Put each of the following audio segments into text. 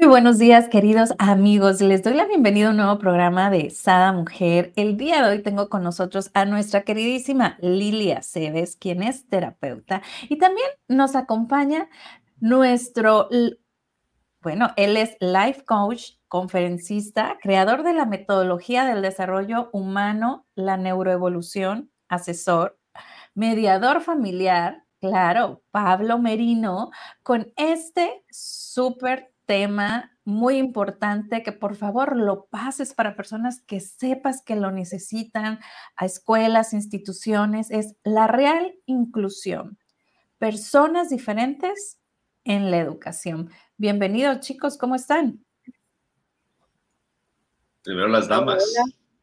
Muy buenos días, queridos amigos. Les doy la bienvenida a un nuevo programa de Sada Mujer. El día de hoy tengo con nosotros a nuestra queridísima Lilia Cebes, quien es terapeuta, y también nos acompaña nuestro, bueno, él es life coach, conferencista, creador de la metodología del desarrollo humano, la neuroevolución, asesor, mediador familiar, claro, Pablo Merino, con este súper tema muy importante que por favor lo pases para personas que sepas que lo necesitan, a escuelas, instituciones, es la real inclusión. Personas diferentes en la educación. Bienvenidos chicos, ¿cómo están? Primero las damas.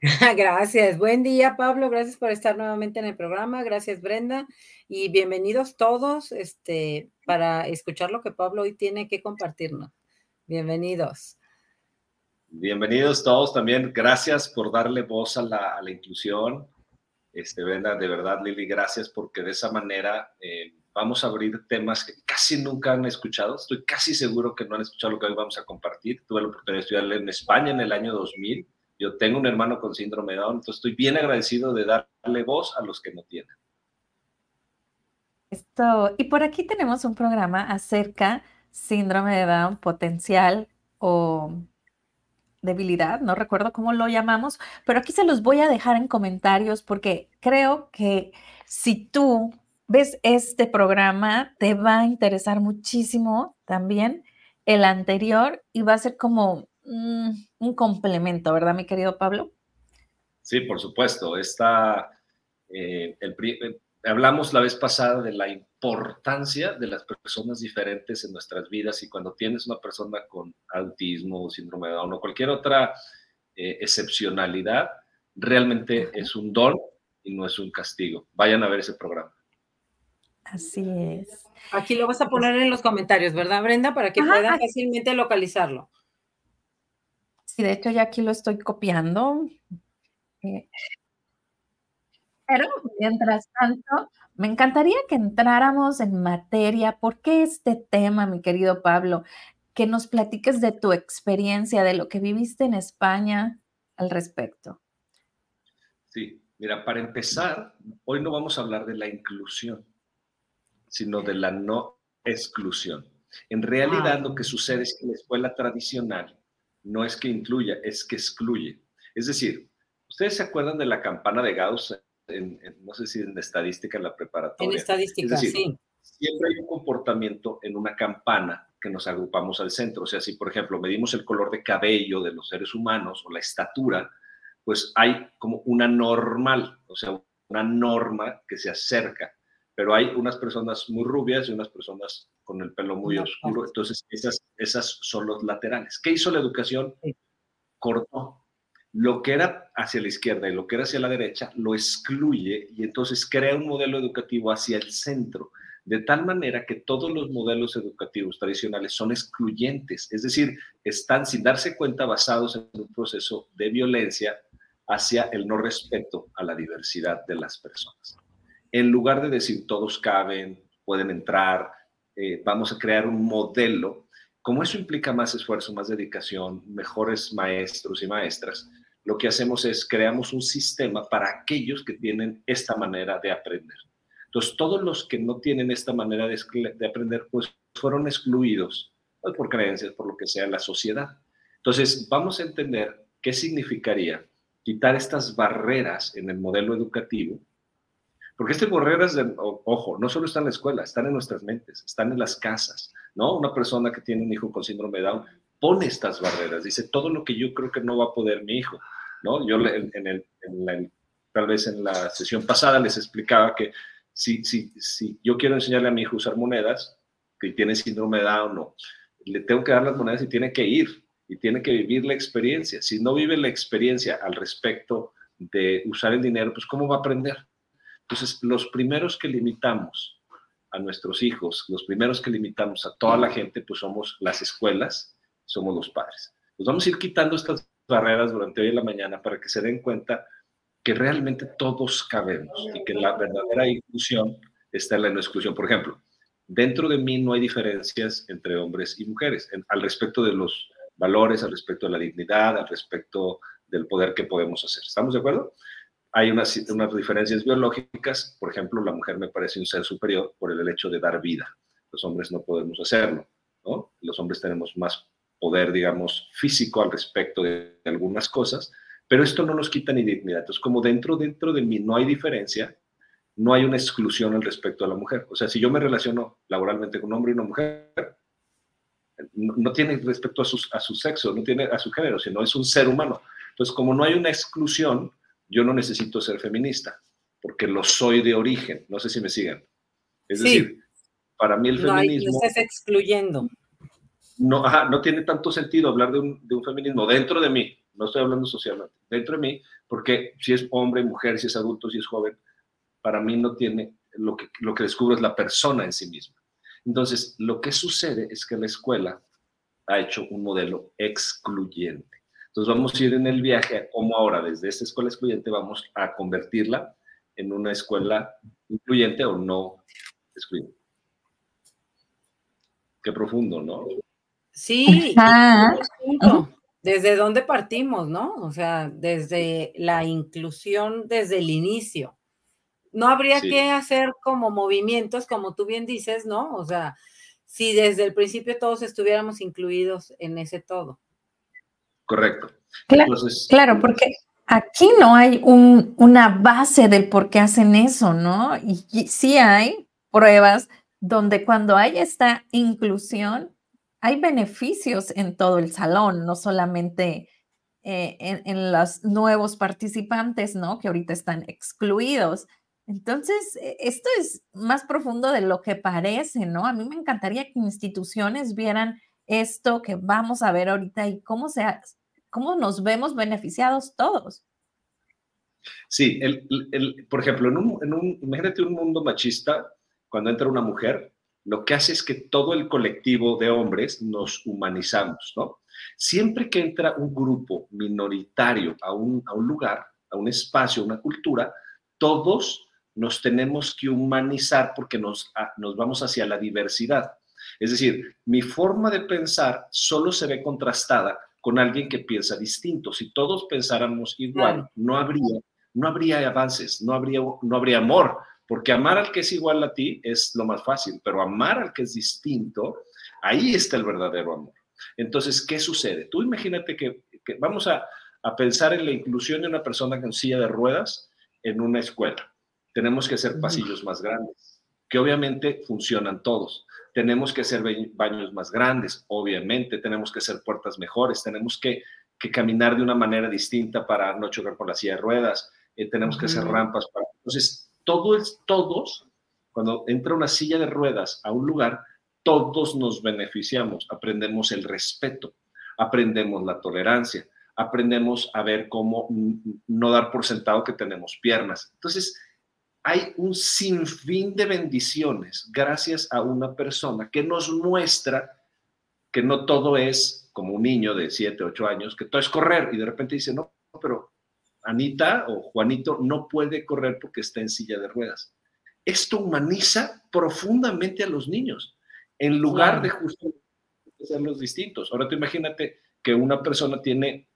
Gracias. Buen día, Pablo. Gracias por estar nuevamente en el programa. Gracias, Brenda. Y bienvenidos todos este, para escuchar lo que Pablo hoy tiene que compartirnos. Bienvenidos. Bienvenidos todos también. Gracias por darle voz a la, inclusión. Este, Brenda, de verdad, Lili, gracias porque de esa manera eh, vamos a abrir temas que casi nunca han escuchado. Estoy casi seguro que no han escuchado lo que hoy vamos a compartir. Tuve la oportunidad de estudiar en España en el año 2000. Yo tengo un hermano con síndrome de Down, entonces estoy bien agradecido de darle voz a los que no tienen. Esto, y por aquí tenemos un programa acerca síndrome de Down potencial o debilidad, no recuerdo cómo lo llamamos, pero aquí se los voy a dejar en comentarios porque creo que si tú ves este programa, te va a interesar muchísimo también el anterior y va a ser como mm, un complemento, ¿verdad, mi querido Pablo? Sí, por supuesto. Está eh, el, hablamos la vez pasada de la importancia de las personas diferentes en nuestras vidas y cuando tienes una persona con autismo, síndrome de Down o cualquier otra eh, excepcionalidad, realmente es un don y no es un castigo. Vayan a ver ese programa. Así es. Aquí lo vas a poner en los comentarios, ¿verdad, Brenda? Para que puedan fácilmente localizarlo. Sí, de hecho ya aquí lo estoy copiando. Eh, pero mientras tanto, me encantaría que entráramos en materia. ¿Por qué este tema, mi querido Pablo? Que nos platiques de tu experiencia, de lo que viviste en España al respecto. Sí, mira, para empezar, hoy no vamos a hablar de la inclusión, sino de la no exclusión. En realidad, lo que sucede es que la escuela tradicional no es que incluya, es que excluye. Es decir, ¿ustedes se acuerdan de la campana de Gauss no sé si en estadística en la preparatoria. En estadística, sí. Siempre hay un comportamiento en una campana que nos agrupamos al centro. O sea, si por ejemplo medimos el color de cabello de los seres humanos o la estatura, pues hay como una normal, o sea, una norma que se acerca. Pero hay unas personas muy rubias y unas personas con el pelo muy oscuro. Entonces, esas, esas son los laterales. ¿Qué hizo la educación? Cortó lo que era hacia la izquierda y lo que era hacia la derecha lo excluye y entonces crea un modelo educativo hacia el centro, de tal manera que todos los modelos educativos tradicionales son excluyentes, es decir, están sin darse cuenta basados en un proceso de violencia hacia el no respeto a la diversidad de las personas. En lugar de decir todos caben, pueden entrar, eh, vamos a crear un modelo, como eso implica más esfuerzo, más dedicación, mejores maestros y maestras, lo que hacemos es creamos un sistema para aquellos que tienen esta manera de aprender. Entonces, todos los que no tienen esta manera de, aprender, pues fueron excluidos pues, por creencias, por lo que sea, la sociedad. Entonces, vamos a entender qué significaría quitar estas barreras en el modelo educativo, porque estas barreras, de, ojo, no solo están en la escuela, están en nuestras mentes, están en las casas, ¿no? Una persona que tiene un hijo con síndrome de Down pone estas barreras, dice todo lo que yo creo que no va a poder mi hijo, ¿no? Yo en, el, tal vez en la sesión pasada les explicaba que si, si, si yo quiero enseñarle a mi hijo usar monedas, que tiene síndrome de Down, no, le tengo que dar las monedas y tiene que ir y tiene que vivir la experiencia. Si no vive la experiencia al respecto de usar el dinero, pues ¿cómo va a aprender? Entonces, los primeros que limitamos a nuestros hijos, los primeros que limitamos a toda la gente, pues somos las escuelas somos los padres. Nos vamos a ir quitando estas barreras durante hoy en la mañana para que se den cuenta que realmente todos cabemos y que la verdadera inclusión está en la no exclusión. Por ejemplo, dentro de mí no hay diferencias entre hombres y mujeres al respecto de los valores, al respecto de la dignidad, al respecto del poder que podemos hacer. ¿Estamos de acuerdo? Hay unas, unas diferencias biológicas, por ejemplo, la mujer me parece un ser superior por el hecho de dar vida. Los hombres no podemos hacerlo, ¿no? Los hombres tenemos más poder, digamos, físico al respecto de, algunas cosas, pero esto no nos quita ni dignidad. Entonces, como dentro, dentro de mí no hay diferencia, no hay una exclusión al respecto a la mujer. O sea, si yo me relaciono laboralmente con un hombre y una mujer, no, tiene respecto a su, a su sexo, no tiene a su género, sino es un ser humano. Entonces, como no hay una exclusión, yo no necesito ser feminista, porque lo soy de origen. No sé si me siguen. Es decir, para mí el feminismo... No, estás excluyendo. No, no tiene tanto sentido hablar de un, de un feminismo dentro de mí, no estoy hablando socialmente, dentro de mí, porque si es hombre, mujer, si es adulto, si es joven, para mí no tiene, lo que, lo que descubro es la persona en sí misma. Entonces, lo que sucede es que la escuela ha hecho un modelo excluyente. Entonces, vamos a ir en el viaje a cómo ahora, desde esta escuela excluyente, vamos a convertirla en una escuela incluyente o no excluyente. Qué profundo, ¿no? Sí. ¿Desde dónde partimos, no? O sea, desde la inclusión desde el inicio no habría que hacer como movimientos, como tú bien dices, ¿no? O sea, si desde el principio todos estuviéramos incluidos en ese todo. Correcto. Claro, porque aquí no hay una base del por qué hacen eso, ¿no? Y, sí hay pruebas donde cuando hay esta inclusión, hay beneficios en todo el salón, no solamente eh, en, los nuevos participantes, ¿no? Que ahorita están excluidos, entonces, e, esto es más profundo de lo que parece, ¿no? A mí me encantaría que instituciones vieran esto que vamos a ver ahorita y cómo, se, cómo nos vemos beneficiados todos. Sí, el, por ejemplo, en en un, imagínate un mundo machista, cuando entra una mujer, lo que hace es que todo el colectivo de hombres nos humanizamos, ¿no? Siempre que entra un grupo minoritario a un, a un lugar, a un espacio, a una cultura, todos nos tenemos que humanizar porque nos, nos vamos hacia la diversidad. Es decir, mi forma de pensar solo se ve contrastada con alguien que piensa distinto. Si todos pensáramos igual, no habría, no habría avances, no habría, no habría amor, porque amar al que es igual a ti es lo más fácil, pero amar al que es distinto, ahí está el verdadero amor. Entonces, ¿qué sucede? Tú imagínate que, vamos a, a pensar en la inclusión de una persona con silla de ruedas en una escuela tenemos que hacer pasillos más grandes, que obviamente funcionan todos. Tenemos que hacer baños más grandes, obviamente. Tenemos que hacer puertas mejores. Tenemos que, caminar de una manera distinta para no chocar con la silla de ruedas. Eh, tenemos que hacer rampas. Para... Entonces, todos, cuando entra una silla de ruedas a un lugar, todos nos beneficiamos. Aprendemos el respeto, aprendemos la tolerancia, aprendemos a ver cómo no dar por sentado que tenemos piernas. Entonces, hay un sinfín de bendiciones gracias a una persona que nos muestra que no todo es como un niño de 7, 8 años, que todo es correr y de repente dice, no, pero Anita o Juanito no puede correr porque está en silla de ruedas. Esto humaniza profundamente a los niños, en lugar de justo ser los distintos. Ahora tú imagínate que una persona tiene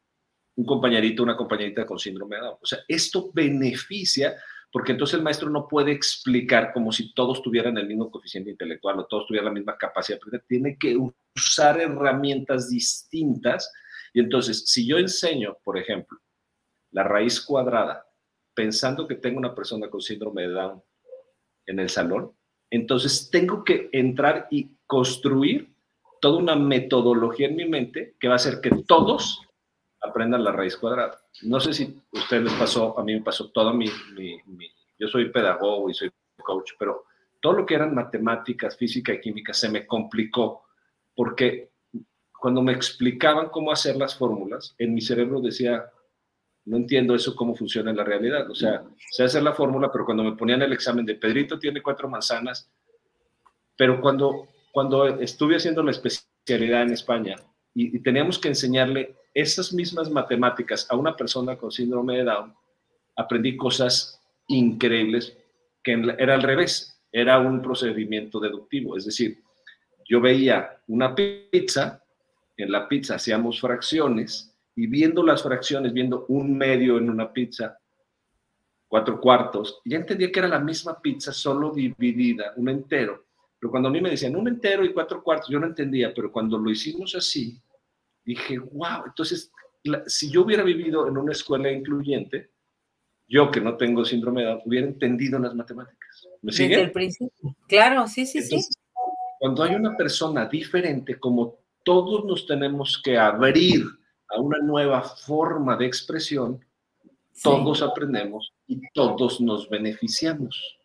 un compañerito, una compañerita con síndrome de Down. O sea, esto beneficia porque entonces el maestro no puede explicar como si todos tuvieran el mismo coeficiente intelectual o todos tuvieran la misma capacidad de aprender, tiene que usar herramientas distintas. Y entonces, si yo enseño, por ejemplo, la raíz cuadrada, pensando que tengo una persona con síndrome de Down en el salón, entonces tengo que entrar y construir toda una metodología en mi mente que va a hacer que todos aprendan la raíz cuadrada. No sé si a ustedes les pasó, a mí me pasó todo mi, yo soy pedagogo y soy coach, pero todo lo que eran matemáticas, física y química se me complicó porque cuando me explicaban cómo hacer las fórmulas, en mi cerebro decía, no entiendo eso cómo funciona en la realidad. O sea, sé hacer la fórmula, pero cuando me ponían el examen de Pedrito tiene cuatro manzanas, pero cuando, cuando estuve haciendo la especialidad en España y teníamos que enseñarle esas mismas matemáticas a una persona con síndrome de Down, aprendí cosas increíbles que era al revés. era un procedimiento deductivo, es decir, yo veía una pizza, en la pizza hacíamos fracciones y viendo las fracciones, viendo un medio en una pizza, cuatro cuartos, ya entendía que era la misma pizza, solo dividida, un entero. Pero cuando a mí me decían un entero y cuatro cuartos, yo no entendía, pero cuando lo hicimos así, dije, wow, entonces, si yo hubiera vivido en una escuela incluyente, yo que no tengo síndrome de Down, hubiera entendido las matemáticas. ¿Me sigue? Desde el principio. Claro, sí, sí, sí. Cuando hay una persona diferente, como todos nos tenemos que abrir a una nueva forma de expresión, todos aprendemos y todos nos beneficiamos.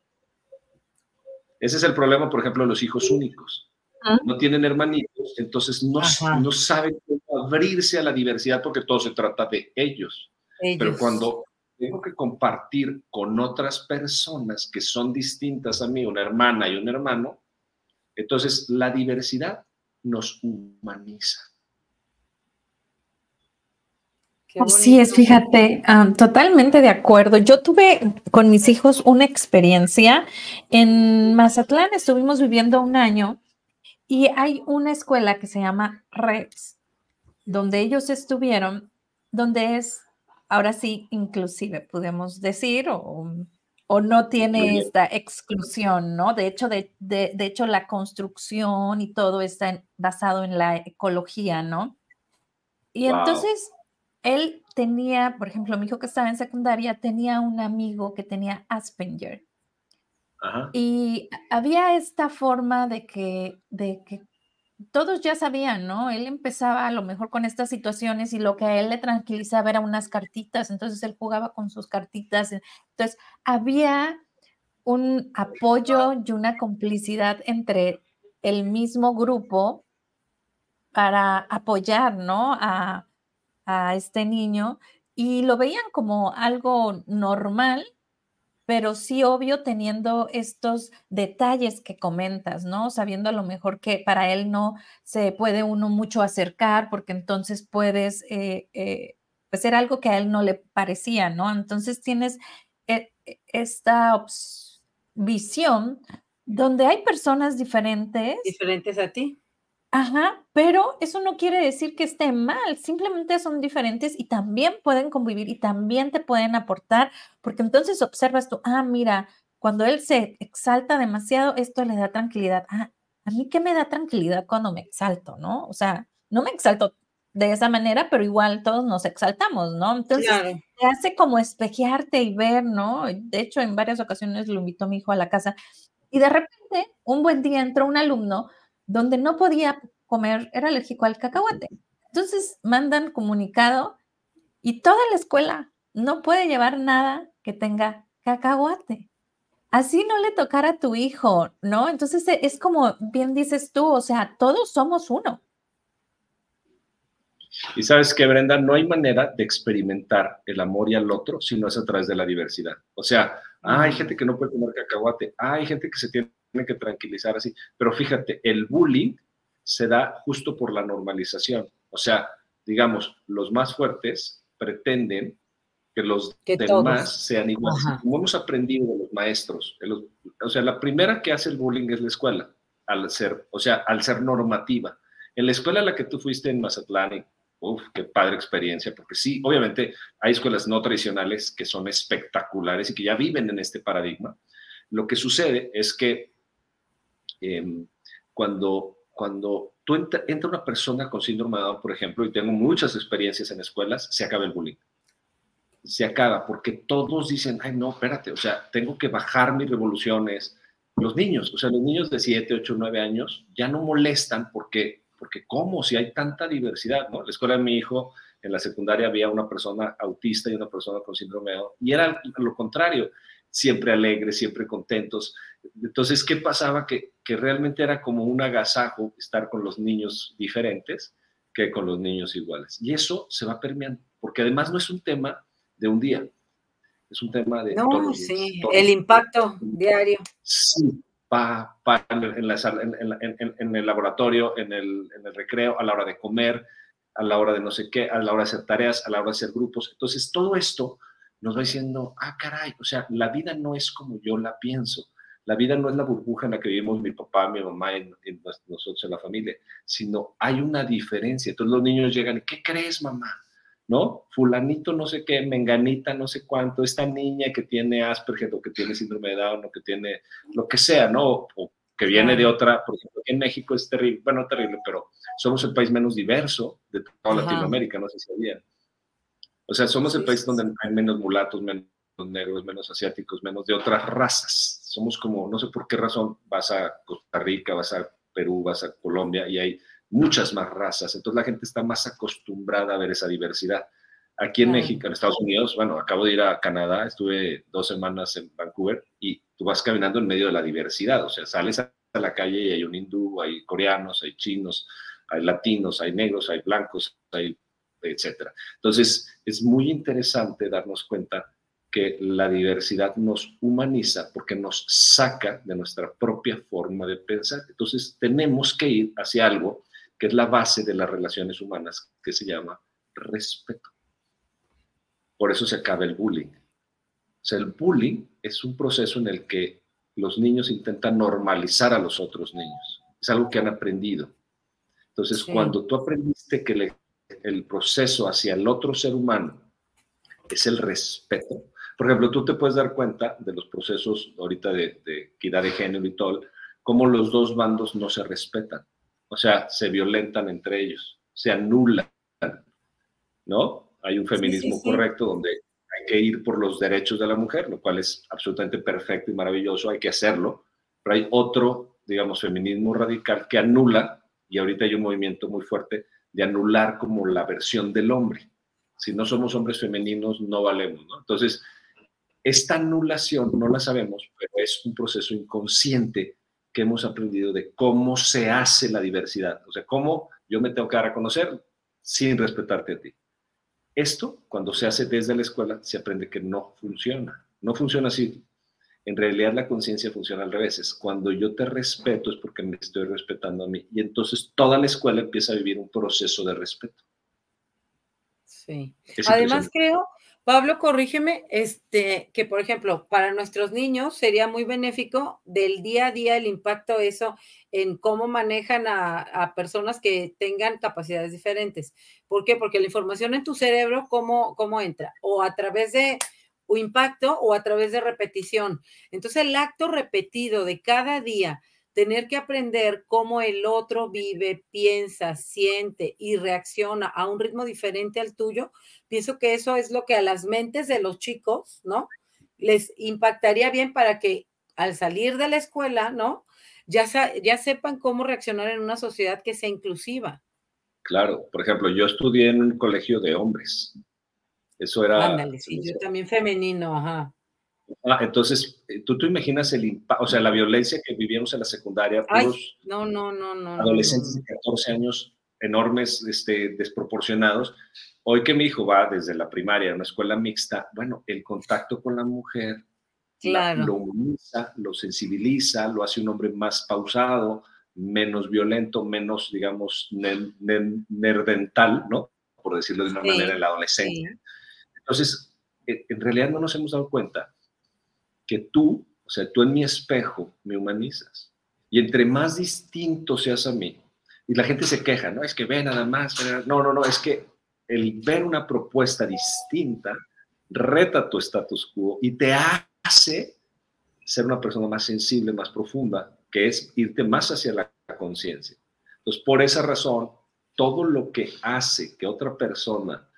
Ese es el problema, por ejemplo, de los hijos únicos. Ah. No tienen hermanitos, entonces no, no saben cómo abrirse a la diversidad porque todo se trata de ellos. Pero cuando tengo que compartir con otras personas que son distintas a mí, una hermana y un hermano, entonces la diversidad nos humaniza. Así es, fíjate, totalmente de acuerdo. Yo tuve con mis hijos una experiencia en Mazatlán, estuvimos viviendo un año y hay una escuela que se llama REPS, donde ellos estuvieron, donde es, ahora sí, inclusive, podemos decir, o, no tiene esta exclusión, ¿no? De hecho, de, de, hecho, la construcción y todo está basado en la ecología, ¿no? Y entonces él tenía, por ejemplo, mi hijo que estaba en secundaria tenía un amigo que tenía Asperger. Y había esta forma de que, de que todos ya sabían, ¿no? Él empezaba a lo mejor con estas situaciones y lo que a él le tranquilizaba era unas cartitas, entonces él jugaba con sus cartitas. Entonces, había un apoyo y una complicidad entre el mismo grupo para apoyar, ¿no? A, a este niño y lo veían como algo normal, pero sí obvio teniendo estos detalles que comentas, ¿no? Sabiendo a lo mejor que para él no se puede uno mucho acercar porque entonces puedes eh, eh, pues algo que a él no le parecía, ¿no? Entonces tienes eh, esta visión donde hay personas diferentes. Diferentes a ti. Ajá, pero eso no quiere decir que esté mal, simplemente son diferentes y también pueden convivir y también te pueden aportar, porque entonces observas tú, ah, mira, cuando él se exalta demasiado, esto le da tranquilidad. Ah, a mí qué me da tranquilidad cuando me exalto, ¿no? O sea, no me exalto de esa manera, pero igual todos nos exaltamos, ¿no? Entonces, te hace como espejearte y ver, ¿no? De hecho, en varias ocasiones lo invitó mi hijo a la casa y de repente, un buen día entró un alumno donde no podía comer, era alérgico al cacahuate. Entonces mandan comunicado y toda la escuela no puede llevar nada que tenga cacahuate. Así no le tocara a tu hijo, ¿no? Entonces e, es como bien dices tú, o sea, todos somos uno. Y sabes que, Brenda, no hay manera de experimentar el amor y al otro si no es a través de la diversidad. O sea, hay gente que no puede comer cacahuate, hay gente que se tiene que tranquilizar así. Pero fíjate, el bullying se da justo por la normalización. O sea, digamos, los más fuertes pretenden que los demás sean iguales. Como hemos aprendido de los maestros. o sea, la primera que hace el bullying es la escuela, al ser, o sea, al ser normativa. En la escuela a la que tú fuiste en Mazatlán, uff, qué padre experiencia, porque sí, obviamente hay escuelas no tradicionales que son espectaculares y que ya viven en este paradigma. Lo que sucede es que Em, cuando, cuando tú entra, una persona con síndrome de Down, por ejemplo, y tengo muchas experiencias en escuelas, se acaba el bullying. Se acaba porque todos dicen, ay, no, espérate, o sea, tengo que bajar mis revoluciones. Los niños, o sea, los niños de 7, 8, 9 años ya no molestan porque, porque ¿cómo? Si hay tanta diversidad, ¿no? La escuela de mi hijo, en la secundaria había una persona autista y una persona con síndrome de Down, y era lo contrario siempre alegres, siempre contentos. Entonces, ¿qué pasaba? Que, que realmente era como un agasajo estar con los niños diferentes que con los niños iguales. Y eso se va permeando, porque además no es un tema de un día, es un tema de... No, sí, el impacto diario. Sí, pa, en, en, en, el laboratorio, en el, en el recreo, a la hora de comer, a la hora de no sé qué, a la hora de hacer tareas, a la hora de hacer grupos. Entonces, todo esto nos va diciendo, ah, caray, o sea, la vida no es como yo la pienso. La vida no es la burbuja en la que vivimos mi papá, mi mamá y, nosotros en la familia, sino hay una diferencia. Entonces los niños llegan, ¿qué crees, mamá? ¿No? Fulanito no sé qué, menganita no sé cuánto, esta niña que tiene Asperger o que tiene síndrome de Down o que tiene lo que sea, ¿no? O que viene de otra, por ejemplo, en México es terrible, bueno, terrible, pero somos el país menos diverso de toda Latinoamérica, no sé si sabían. O sea, somos el país donde hay menos mulatos, menos negros, menos asiáticos, menos de otras razas. Somos como, no sé por qué razón, vas a Costa Rica, vas a Perú, vas a Colombia y hay muchas más razas. Entonces la gente está más acostumbrada a ver esa diversidad. Aquí en México, en Estados Unidos, bueno, acabo de ir a Canadá, estuve dos semanas en Vancouver y tú vas caminando en medio de la diversidad, o sea, sales a la calle y hay un hindú, hay coreanos, hay chinos, hay latinos, hay negros, hay blancos, hay etcétera. Entonces, es muy interesante darnos cuenta que la diversidad nos humaniza porque nos saca de nuestra propia forma de pensar. Entonces, tenemos que ir hacia algo que es la base de las relaciones humanas, que se llama respeto. Por eso se acaba el bullying. O sea, el bullying es un proceso en el que los niños intentan normalizar a los otros niños. Es algo que han aprendido. Entonces, cuando tú aprendiste que el proceso hacia el otro ser humano es el respeto, por ejemplo, tú te puedes dar cuenta de los procesos ahorita de, de equidad de género y todo, cómo los dos bandos no se respetan. O sea, se violentan entre ellos, se anulan, ¿no? Hay un feminismo correcto donde hay que ir por los derechos de la mujer, lo cual es absolutamente perfecto y maravilloso, hay que hacerlo, pero hay otro, digamos, feminismo radical que anula, y ahorita hay un movimiento muy fuerte de anular como la versión del hombre. Si no somos hombres femeninos, no valemos, ¿no? Entonces, esta anulación no la sabemos, pero es un proceso inconsciente que hemos aprendido de cómo se hace la diversidad, o sea, cómo yo me tengo que dar a conocer sin respetarte a ti. Esto, cuando se hace desde la escuela, se aprende que no funciona. No funciona así. En realidad la conciencia funciona al revés. Es cuando yo te respeto es porque me estoy respetando a mí. Y entonces toda la escuela empieza a vivir un proceso de respeto. Sí. Además creo Pablo, corrígeme, este, que por ejemplo, para nuestros niños sería muy benéfico del día a día el impacto eso en cómo manejan a, personas que tengan capacidades diferentes. ¿Por qué? Porque la información en tu cerebro, ¿cómo, cómo entra? O a través de o impacto o a través de repetición. Entonces, el acto repetido de cada día tener que aprender cómo el otro vive, piensa, siente y reacciona a un ritmo diferente al tuyo, pienso que eso es lo que a las mentes de los chicos, ¿no? Les impactaría bien para que al salir de la escuela, ¿no? Ya, ya sepan cómo reaccionar en una sociedad que sea inclusiva. Claro, por ejemplo, yo estudié en un colegio de hombres. Eso era... Ándale, sí, yo también femenino, ajá. Ah, entonces, eh, ¿tú te imaginas el impacto, o sea, la violencia que vivíamos en la secundaria? no, no, no, no. Adolescentes de 14 años enormes, este, desproporcionados. Hoy que mi hijo va desde la primaria a una escuela mixta, bueno, el contacto con la mujer lo humaniza, lo sensibiliza, lo hace un hombre más pausado, menos violento, menos, digamos, nerdental, ¿no? Por decirlo de una manera, en la adolescencia. Entonces, eh, en realidad no nos hemos dado cuenta que tú, o sea, tú en mi espejo me humanizas. Y entre más distinto seas a mí, y la gente se queja, no, es que ve nada más, no, no, no, es que el ver una propuesta distinta reta tu status quo y te hace ser una persona más sensible, más profunda, que es irte más hacia la conciencia. Entonces, por esa razón, todo lo que hace que otra persona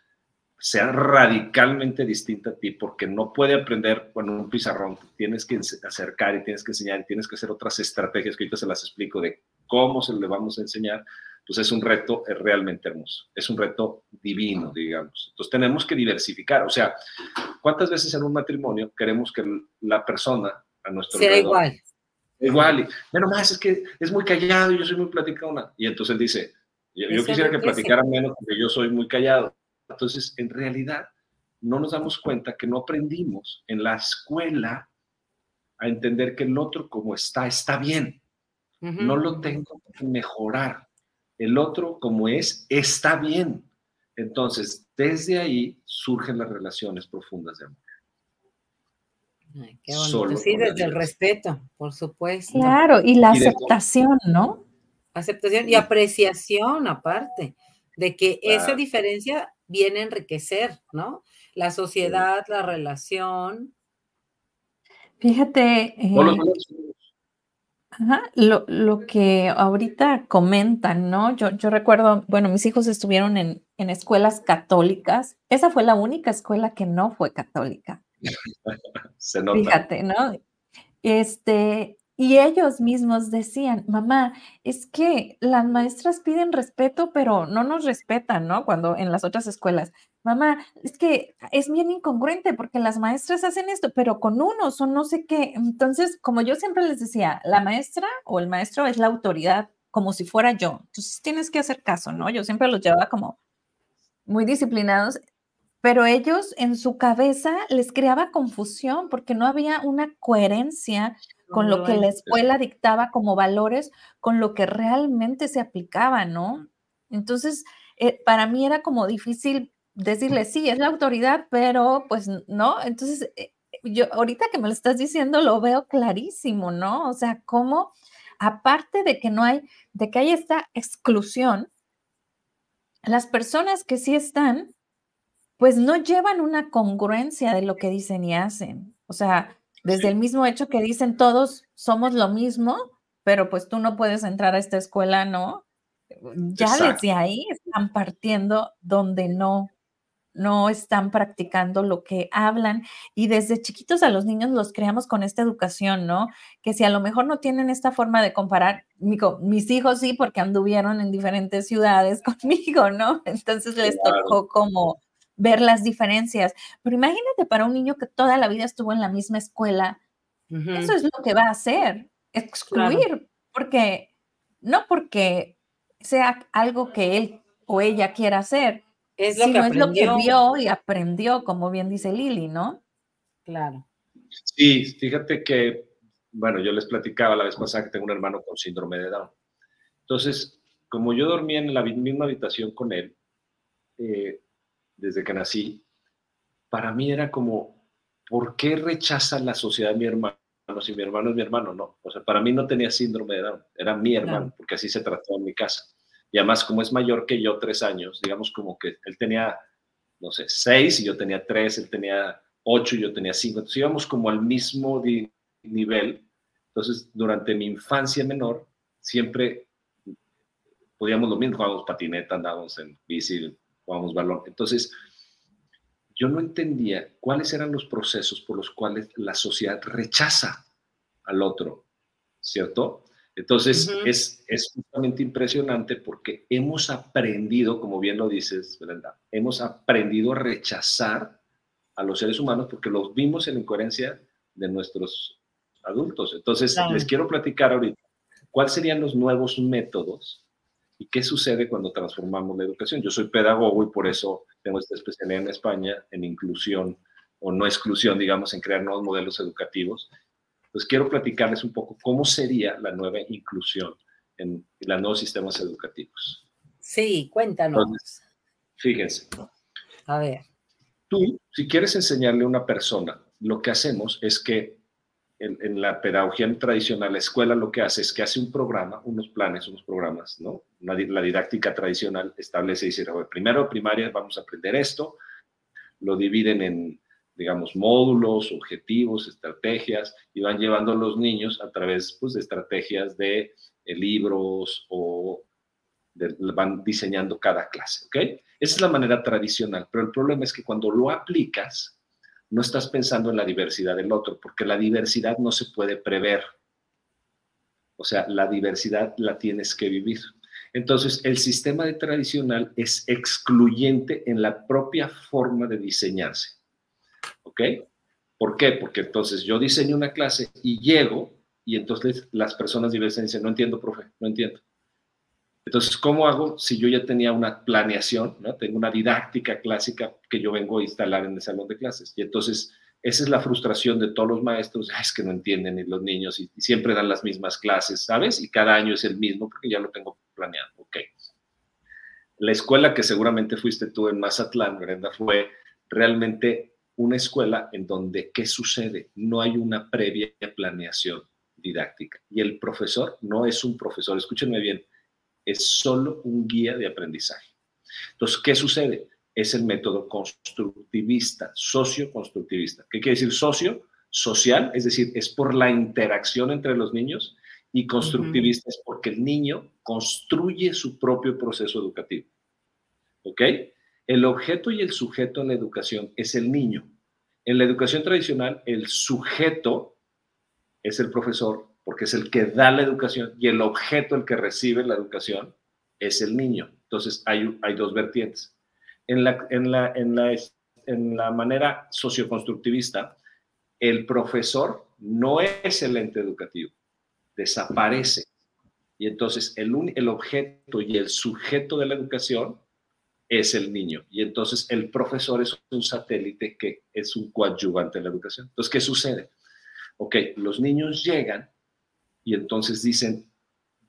sea radicalmente distinta a ti, porque no puede aprender con un pizarrón, tienes que acercar y tienes que enseñar y tienes que hacer otras estrategias que ahorita se las explico de cómo se le vamos a enseñar, pues es un reto es realmente hermoso, es un reto divino, digamos. Entonces tenemos que diversificar, o sea, ¿cuántas veces en un matrimonio queremos que la persona a nuestro sea igual? Igual, y menos más, es que es muy callado y yo soy muy platicona. Y entonces él dice, yo, yo quisiera que platicara menos porque yo soy muy callado. Entonces, en realidad, no nos damos cuenta que no aprendimos en la escuela a entender que el otro como está, está bien. No lo tengo que mejorar. El otro como es, está bien. Entonces, desde ahí surgen las relaciones profundas de amor. qué bonito. sí, desde el respeto, por supuesto. Claro, y la aceptación, ¿no? Aceptación y apreciación aparte, de que esa diferencia viene a enriquecer, ¿no? La sociedad, la relación. Fíjate, eh, lo, que ahorita comentan, ¿no? Yo, yo recuerdo, bueno, mis hijos estuvieron en, en escuelas católicas. Esa fue la única escuela que no fue católica. Se nota. Fíjate, ¿no? Este, y ellos mismos decían, mamá, es que las maestras piden respeto, pero no nos respetan, ¿no? Cuando en las otras escuelas, mamá, es que es bien incongruente porque las maestras hacen esto, pero con unos o no sé qué. Entonces, como yo siempre les decía, la maestra o el maestro es la autoridad, como si fuera yo. Entonces, tienes que hacer caso, ¿no? Yo siempre los llevaba como muy disciplinados pero ellos en su cabeza les creaba confusión porque no había una coherencia con lo que la escuela dictaba como valores, con lo que realmente se aplicaba, ¿no? Entonces, eh, para mí era como difícil decirle, sí, es la autoridad, pero pues no. Entonces, eh, yo ahorita que me lo estás diciendo, lo veo clarísimo, ¿no? O sea, cómo, aparte de que no hay, de que hay esta exclusión, las personas que sí están, pues no llevan una congruencia de lo que dicen y hacen. O sea, desde el mismo hecho que dicen todos somos lo mismo, pero pues tú no puedes entrar a esta escuela, ¿no? Ya desde ahí están partiendo donde no, no están practicando lo que hablan y desde chiquitos a los niños los creamos con esta educación, ¿no? Que si a lo mejor no tienen esta forma de comparar, mis hijos sí, porque anduvieron en diferentes ciudades conmigo, ¿no? Entonces les tocó como ver las diferencias. Pero imagínate para un niño que toda la vida estuvo en la misma escuela, eso es lo que va a hacer, excluir, porque no porque sea algo que él o ella quiera hacer, es lo sino que es lo que vio y aprendió, como bien dice Lili, ¿no? Claro. Sí, fíjate que, bueno, yo les platicaba la vez pasada que tengo un hermano con síndrome de Down. Entonces, como yo dormía en la misma habitación con él, eh, desde que nací, para mí era como, ¿por qué rechaza la sociedad mi hermano si mi hermano es mi hermano? No, o sea, para mí no tenía síndrome de Down, era mi hermano, porque así se trató en mi casa. Y además, como es mayor que yo, tres años, digamos como que él tenía, no sé, seis y yo tenía tres, él tenía ocho y yo tenía cinco, entonces íbamos como al mismo nivel. Entonces, durante mi infancia menor, siempre podíamos lo mismo, jugábamos patineta, andábamos en bici, jugamos balón. Entonces, yo no entendía cuáles eran los procesos por los cuales la sociedad rechaza al otro, ¿cierto? Entonces, es, es justamente impresionante porque hemos aprendido, como bien lo dices, Brenda, hemos aprendido a rechazar a los seres humanos porque los vimos en la incoherencia de nuestros adultos. Entonces, les quiero platicar ahorita cuáles serían los nuevos métodos ¿Y qué sucede cuando transformamos la educación? Yo soy pedagogo y por eso tengo esta especialidad en España en inclusión o no exclusión, digamos, en crear nuevos modelos educativos. Entonces, quiero platicarles un poco cómo sería la nueva inclusión en, los nuevos sistemas educativos. Sí, cuéntanos. fíjense. A ver. Tú, si quieres enseñarle a una persona, lo que hacemos es que en, la pedagogía tradicional, la escuela lo que hace es que hace un programa, unos planes, unos programas, ¿no? la didáctica tradicional establece y dice, primero de primaria vamos a aprender esto, lo dividen en, digamos, módulos, objetivos, estrategias, y van llevando a los niños a través pues, de estrategias de eh, libros o van diseñando cada clase, ¿ok? Esa es la manera tradicional, pero el problema es que cuando lo aplicas, no estás pensando en la diversidad del otro, porque la diversidad no se puede prever. O sea, la diversidad la tienes que vivir. Entonces, el sistema tradicional es excluyente en la propia forma de diseñarse. ¿Ok? ¿Por qué? Porque entonces yo diseño una clase y llego y entonces las personas diversas dicen, no entiendo, profe, no entiendo. Entonces, ¿cómo hago si yo ya tenía una planeación, ¿no? tengo una didáctica clásica que yo vengo a instalar en el salón de clases? Y entonces, esa es la frustración de todos los maestros, es que no entienden ni los niños y, siempre dan las mismas clases, ¿sabes? Y cada año es el mismo porque ya lo tengo planeado, ok. La escuela que seguramente fuiste tú en Mazatlán, Brenda, fue realmente una escuela en donde, ¿qué sucede? No hay una previa planeación didáctica. Y el profesor no es un profesor, escúchenme bien, es solo un guía de aprendizaje. Entonces, ¿qué sucede? Es el método constructivista, socio-constructivista. ¿Qué quiere decir socio? Social, es decir, es por la interacción entre los niños y constructivista es porque el niño construye su propio proceso educativo. ¿Ok? El objeto y el sujeto en la educación es el niño. En la educación tradicional, el sujeto es el profesor, porque es el que da la educación, y el objeto, el que recibe la educación, es el niño. Entonces, hay, hay dos vertientes. En la, en, la, en, la, en la manera socioconstructivista, el profesor no es el ente educativo, desaparece. Y entonces el, el objeto y el sujeto de la educación es el niño. Y entonces el profesor es un satélite que es un coadyuvante en la educación. Entonces, ¿qué sucede? Ok, los niños llegan y entonces dicen,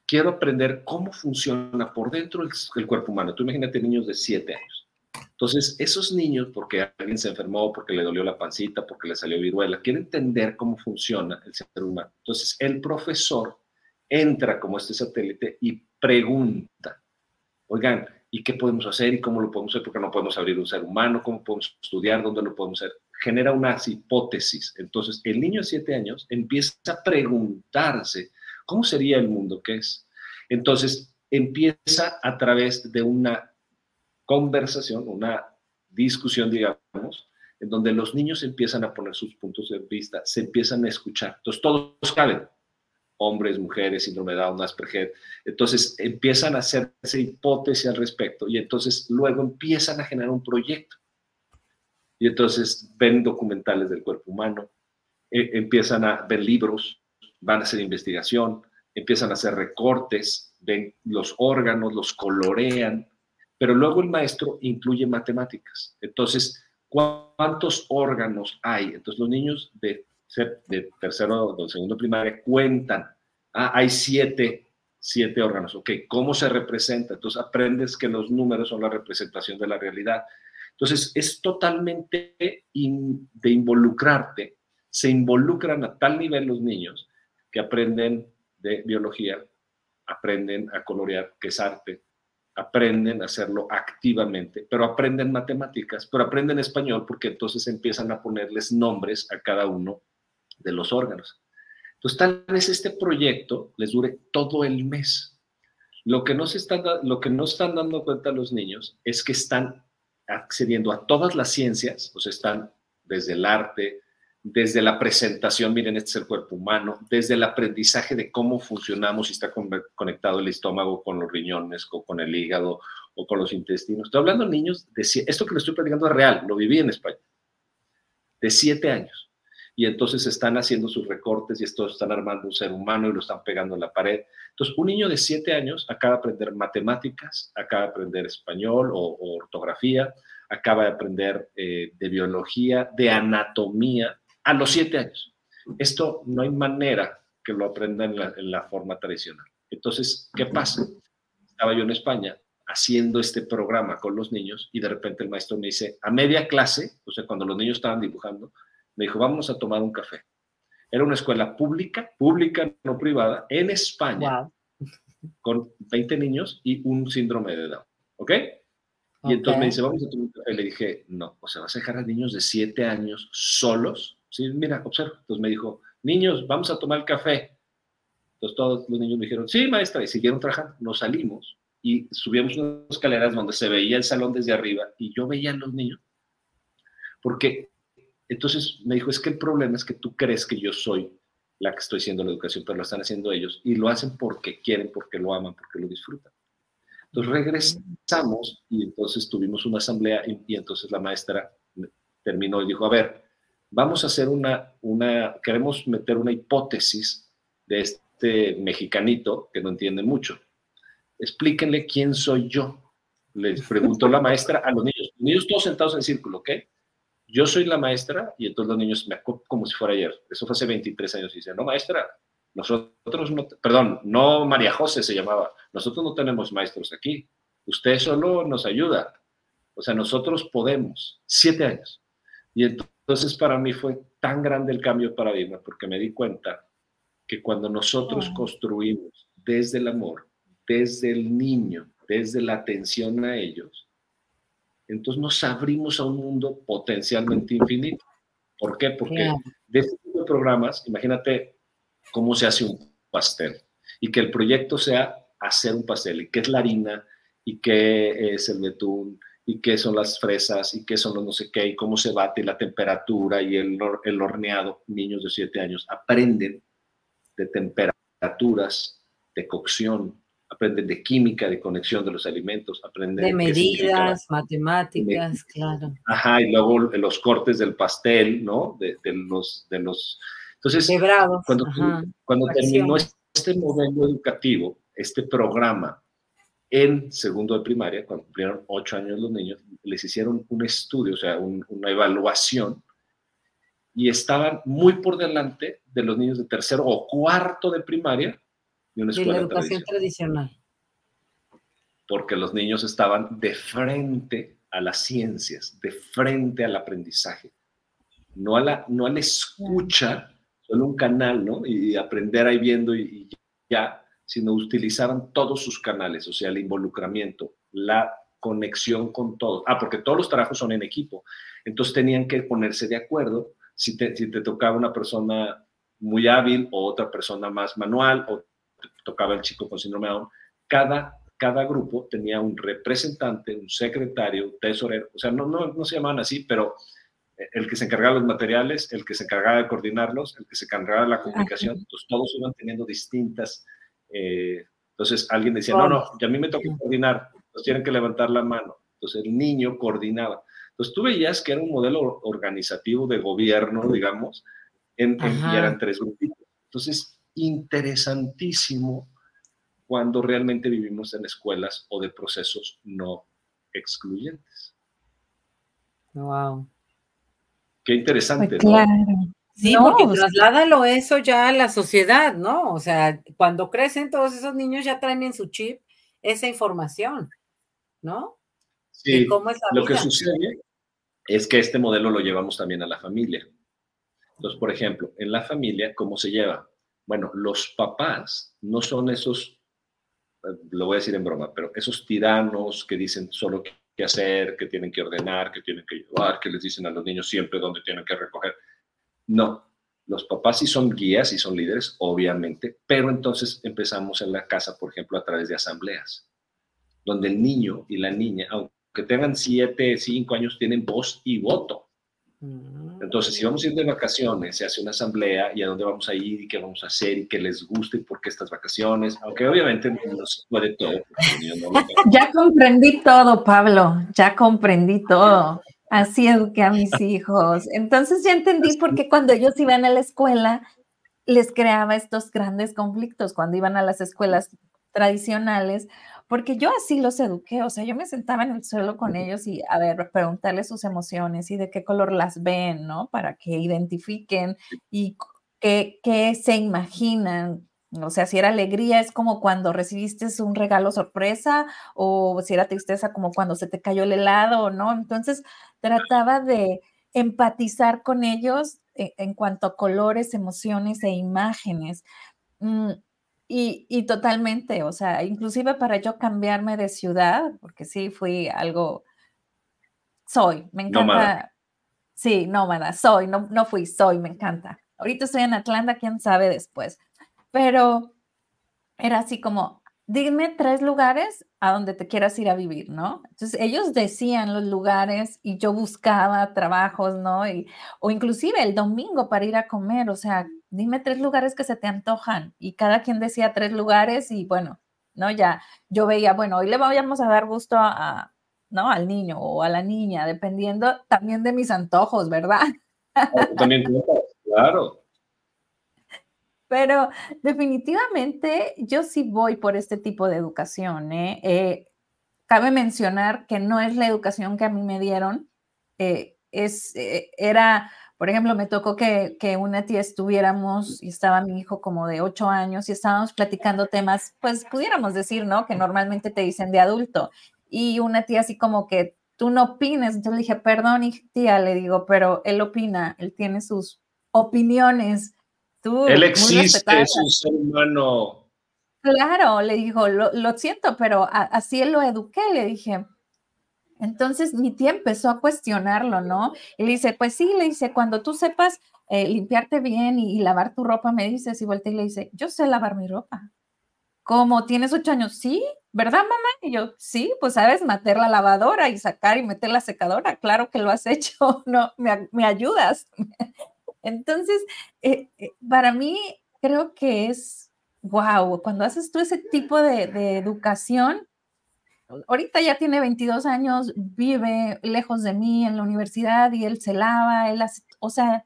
quiero aprender cómo funciona por dentro el, cuerpo humano. Tú imagínate niños de 7 años. Entonces, esos niños, porque alguien se enfermó, porque le dolió la pancita, porque le salió viruela, quieren entender cómo funciona el ser humano. Entonces, el profesor entra como este satélite y pregunta, oigan, ¿y qué podemos hacer y cómo lo podemos hacer? Porque no podemos abrir un ser humano, cómo podemos estudiar, dónde lo podemos hacer. Genera unas hipótesis. Entonces, el niño de siete años empieza a preguntarse, ¿cómo sería el mundo que es? Entonces, empieza a través de una conversación, una discusión, digamos, en donde los niños empiezan a poner sus puntos de vista, se empiezan a escuchar. Entonces, todos caben hombres, mujeres, síndrome de Down, Asperger. Entonces empiezan a hacerse hipótesis al respecto y entonces luego empiezan a generar un proyecto. Y entonces ven documentales del cuerpo humano, eh, empiezan a ver libros, van a hacer investigación, empiezan a hacer recortes, ven los órganos, los colorean, pero luego el maestro incluye matemáticas. Entonces, ¿cuántos órganos hay? Entonces los niños de de tercero o segundo primaria cuentan. Ah, hay siete, siete órganos. Ok, ¿cómo se representa? Entonces aprendes que los números son la representación de la realidad. Entonces es totalmente de involucrarte. Se involucran a tal nivel los niños que aprenden de biología, aprenden a colorear, que es aprenden a hacerlo activamente, pero aprenden matemáticas, pero aprenden español porque entonces empiezan a ponerles nombres a cada uno de los órganos. Entonces, tal vez este proyecto les dure todo el mes. Lo que, no se están, lo que no están dando cuenta los niños es que están accediendo a todas las ciencias, o sea, están desde el arte, desde la presentación, miren, este es el cuerpo humano, desde el aprendizaje de cómo funcionamos y está conectado el estómago con los riñones, con el hígado o con los intestinos. Estoy hablando niños de esto que les estoy platicando es real, lo viví en España, de siete años y entonces están haciendo sus recortes y estos están armando un ser humano y lo están pegando en la pared. Entonces, un niño de siete años acaba de aprender matemáticas, acaba de aprender español o, ortografía, acaba de aprender eh, de biología, de anatomía, a los siete años. Esto no hay manera que lo aprenda en la, en la forma tradicional. Entonces, ¿qué pasa? Estaba yo en España haciendo este programa con los niños y de repente el maestro me dice, a media clase, o sea, cuando los niños estaban dibujando, me dijo, vamos a tomar un café. Era una escuela pública, pública, no privada, en España, con 20 niños y un síndrome de Down. ¿Ok? Y entonces me dice, vamos a tomar un café. Le dije, no, o sea, vas a dejar a niños de 7 años solos. Sí, mira, observa. Entonces me dijo, niños, vamos a tomar el café. Entonces todos los niños me dijeron, sí, maestra, y siguieron trabajando. Nos salimos y subimos unas escaleras donde se veía el salón desde arriba y yo veía a los niños. Porque entonces me dijo, es que el problema es que tú crees que yo soy la que estoy haciendo la educación, pero lo están haciendo ellos y lo hacen porque quieren, porque lo aman, porque lo disfrutan. Entonces regresamos y entonces tuvimos una asamblea y, entonces la maestra terminó y dijo, a ver, vamos a hacer una, una, queremos meter una hipótesis de este mexicanito que no entiende mucho. Explíquenle quién soy yo. Les preguntó la maestra a los niños, los niños todos sentados en círculo, ¿ok? Yo soy la maestra y entonces los niños me como si fuera ayer. Eso fue hace 23 años y dicen, no, maestra, nosotros no, perdón, no María José se llamaba, nosotros no tenemos maestros aquí, usted solo nos ayuda. O sea, nosotros podemos, siete años. Y Entonces para mí fue tan grande el cambio de paradigma porque me di cuenta que cuando nosotros construimos desde el amor, desde el niño, desde la atención a ellos, entonces nos abrimos a un mundo potencialmente infinito. ¿Por qué? Porque de este tipo de programas, imagínate cómo se hace un pastel y que el proyecto sea hacer un pastel y qué es la harina y qué es el betún y qué son las fresas y qué son los no sé qué y cómo se bate la temperatura y el, el horneado. Niños de 7 años aprenden de temperaturas, de cocción, aprenden de química, de conexión de los alimentos, aprenden de medidas, matemáticas, claro. Ajá, y luego los cortes del pastel, ¿no? De, los, de los... Entonces, cuando, cuando terminó este modelo educativo, este programa en segundo de primaria, cuando cumplieron ocho años los niños, les hicieron un estudio, o sea, una evaluación, y estaban muy por delante de los niños de tercero o cuarto de primaria de una escuela de la educación tradicional. Porque los niños estaban de frente a las ciencias, de frente al aprendizaje, no a la, no a la escucha, solo un canal, ¿no? Y aprender ahí viendo y ya, sino utilizaban todos sus canales, o sea, el involucramiento, la conexión con todos. Ah, porque todos los trabajos son en equipo. Entonces tenían que ponerse de acuerdo si te, si te tocaba una persona muy hábil o otra persona más manual o tocaba el chico con síndrome de Down. Cada, cada grupo tenía un representante, un secretario, un tesorero. O sea, no, no, no se llamaban así, pero el que se encargaba de los materiales, el que se encargaba de coordinarlos, el que se encargaba de la comunicación, entonces todos iban teniendo distintas eh, entonces alguien decía, no, no, ya a mí me toca coordinar, entonces tienen que levantar la mano. Entonces el niño coordinaba. Entonces tú veías que era un modelo organizativo de gobierno, digamos, en, y eran tres grupitos. Entonces, interesantísimo cuando realmente vivimos en escuelas o de procesos no excluyentes. Wow. Qué interesante, pues claro. Sí, porque trasládalo eso ya a la sociedad, ¿no? O sea, cuando crecen todos esos niños ya traen en su chip esa información, ¿no? Sí, lo que sucede es que este modelo lo llevamos también a la familia. Entonces, por ejemplo, en la familia, ¿cómo se lleva? Bueno, los papás no son esos, eh, lo voy a decir en broma, pero esos tiranos que dicen solo qué hacer, que tienen que ordenar, que tienen que llevar, que les dicen a los niños siempre dónde tienen que recoger. No, los papás sí son guías y son líderes, obviamente, pero entonces empezamos en la casa, por ejemplo, a través de asambleas, donde el niño y la niña, aunque tengan siete, cinco años, tienen voz y voto. Entonces, si vamos a ir de vacaciones, se hace una asamblea y a dónde vamos a ir y qué vamos a hacer y qué les gusta y por qué estas vacaciones, aunque obviamente no se puede todo. ya comprendí todo, Pablo, ya comprendí todo. Así eduqué a mis hijos. Entonces ya entendí por qué cuando ellos iban a la escuela les creaba estos grandes conflictos cuando iban a las escuelas tradicionales, porque yo así los eduqué, o sea, yo me sentaba en el suelo con ellos y, a ver, preguntarles sus emociones y de qué color las ven, ¿no? Para que identifiquen y qué, qué se imaginan o sea, si era alegría es como cuando recibiste un regalo sorpresa o si era tristeza como cuando se te cayó el helado, ¿no? Entonces trataba de empatizar con ellos e, en, cuanto a colores, emociones e imágenes. Mm, y, totalmente, o sea, inclusive para yo cambiarme de ciudad, porque sí fui algo, soy, me encanta. Sí, nómada, soy, no, no fui, soy, me encanta. Ahorita estoy en Atlanta, quién sabe después pero era así como, dime tres lugares a donde te quieras ir a vivir, ¿no? Entonces ellos decían los lugares y yo buscaba trabajos, ¿no? Y, o inclusive el domingo para ir a comer, o sea, dime tres lugares que se te antojan y cada quien decía tres lugares y bueno, ¿no? Ya yo veía, bueno, hoy le vamos a dar gusto a, ¿no? Al niño o a la niña, dependiendo también de mis antojos, ¿verdad? También, claro. Pero definitivamente yo sí voy por este tipo de educación. ¿eh? Eh, cabe mencionar que no es la educación que a mí me dieron. Eh, es, era, por ejemplo, me tocó que, que, una tía estuviéramos y estaba mi hijo como de ocho años y estábamos platicando temas, pues pudiéramos decir, ¿no? Que normalmente te dicen de adulto. Y una tía así como que tú no opines. Entonces le dije, perdón, tía, le digo, pero él opina, él tiene sus opiniones. Tú, él existe, es un ser humano. Claro, le dijo, lo, siento, pero así él lo eduqué, le dije. Entonces mi tía empezó a cuestionarlo, ¿no? Y le dice, pues sí, le dice, cuando tú sepas eh, limpiarte bien y, lavar tu ropa, me dices, y vuelta y le dice, yo sé lavar mi ropa. Como tienes ocho años, sí, ¿verdad, mamá? Y yo, sí, pues sabes, meter la lavadora y sacar y meter la secadora, claro que lo has hecho, no, me, ayudas. Entonces, eh, eh, para mí creo que es, wow, cuando haces tú ese tipo de educación, ahorita ya tiene 22 años, vive lejos de mí en la universidad y él se lava, él hace, o sea,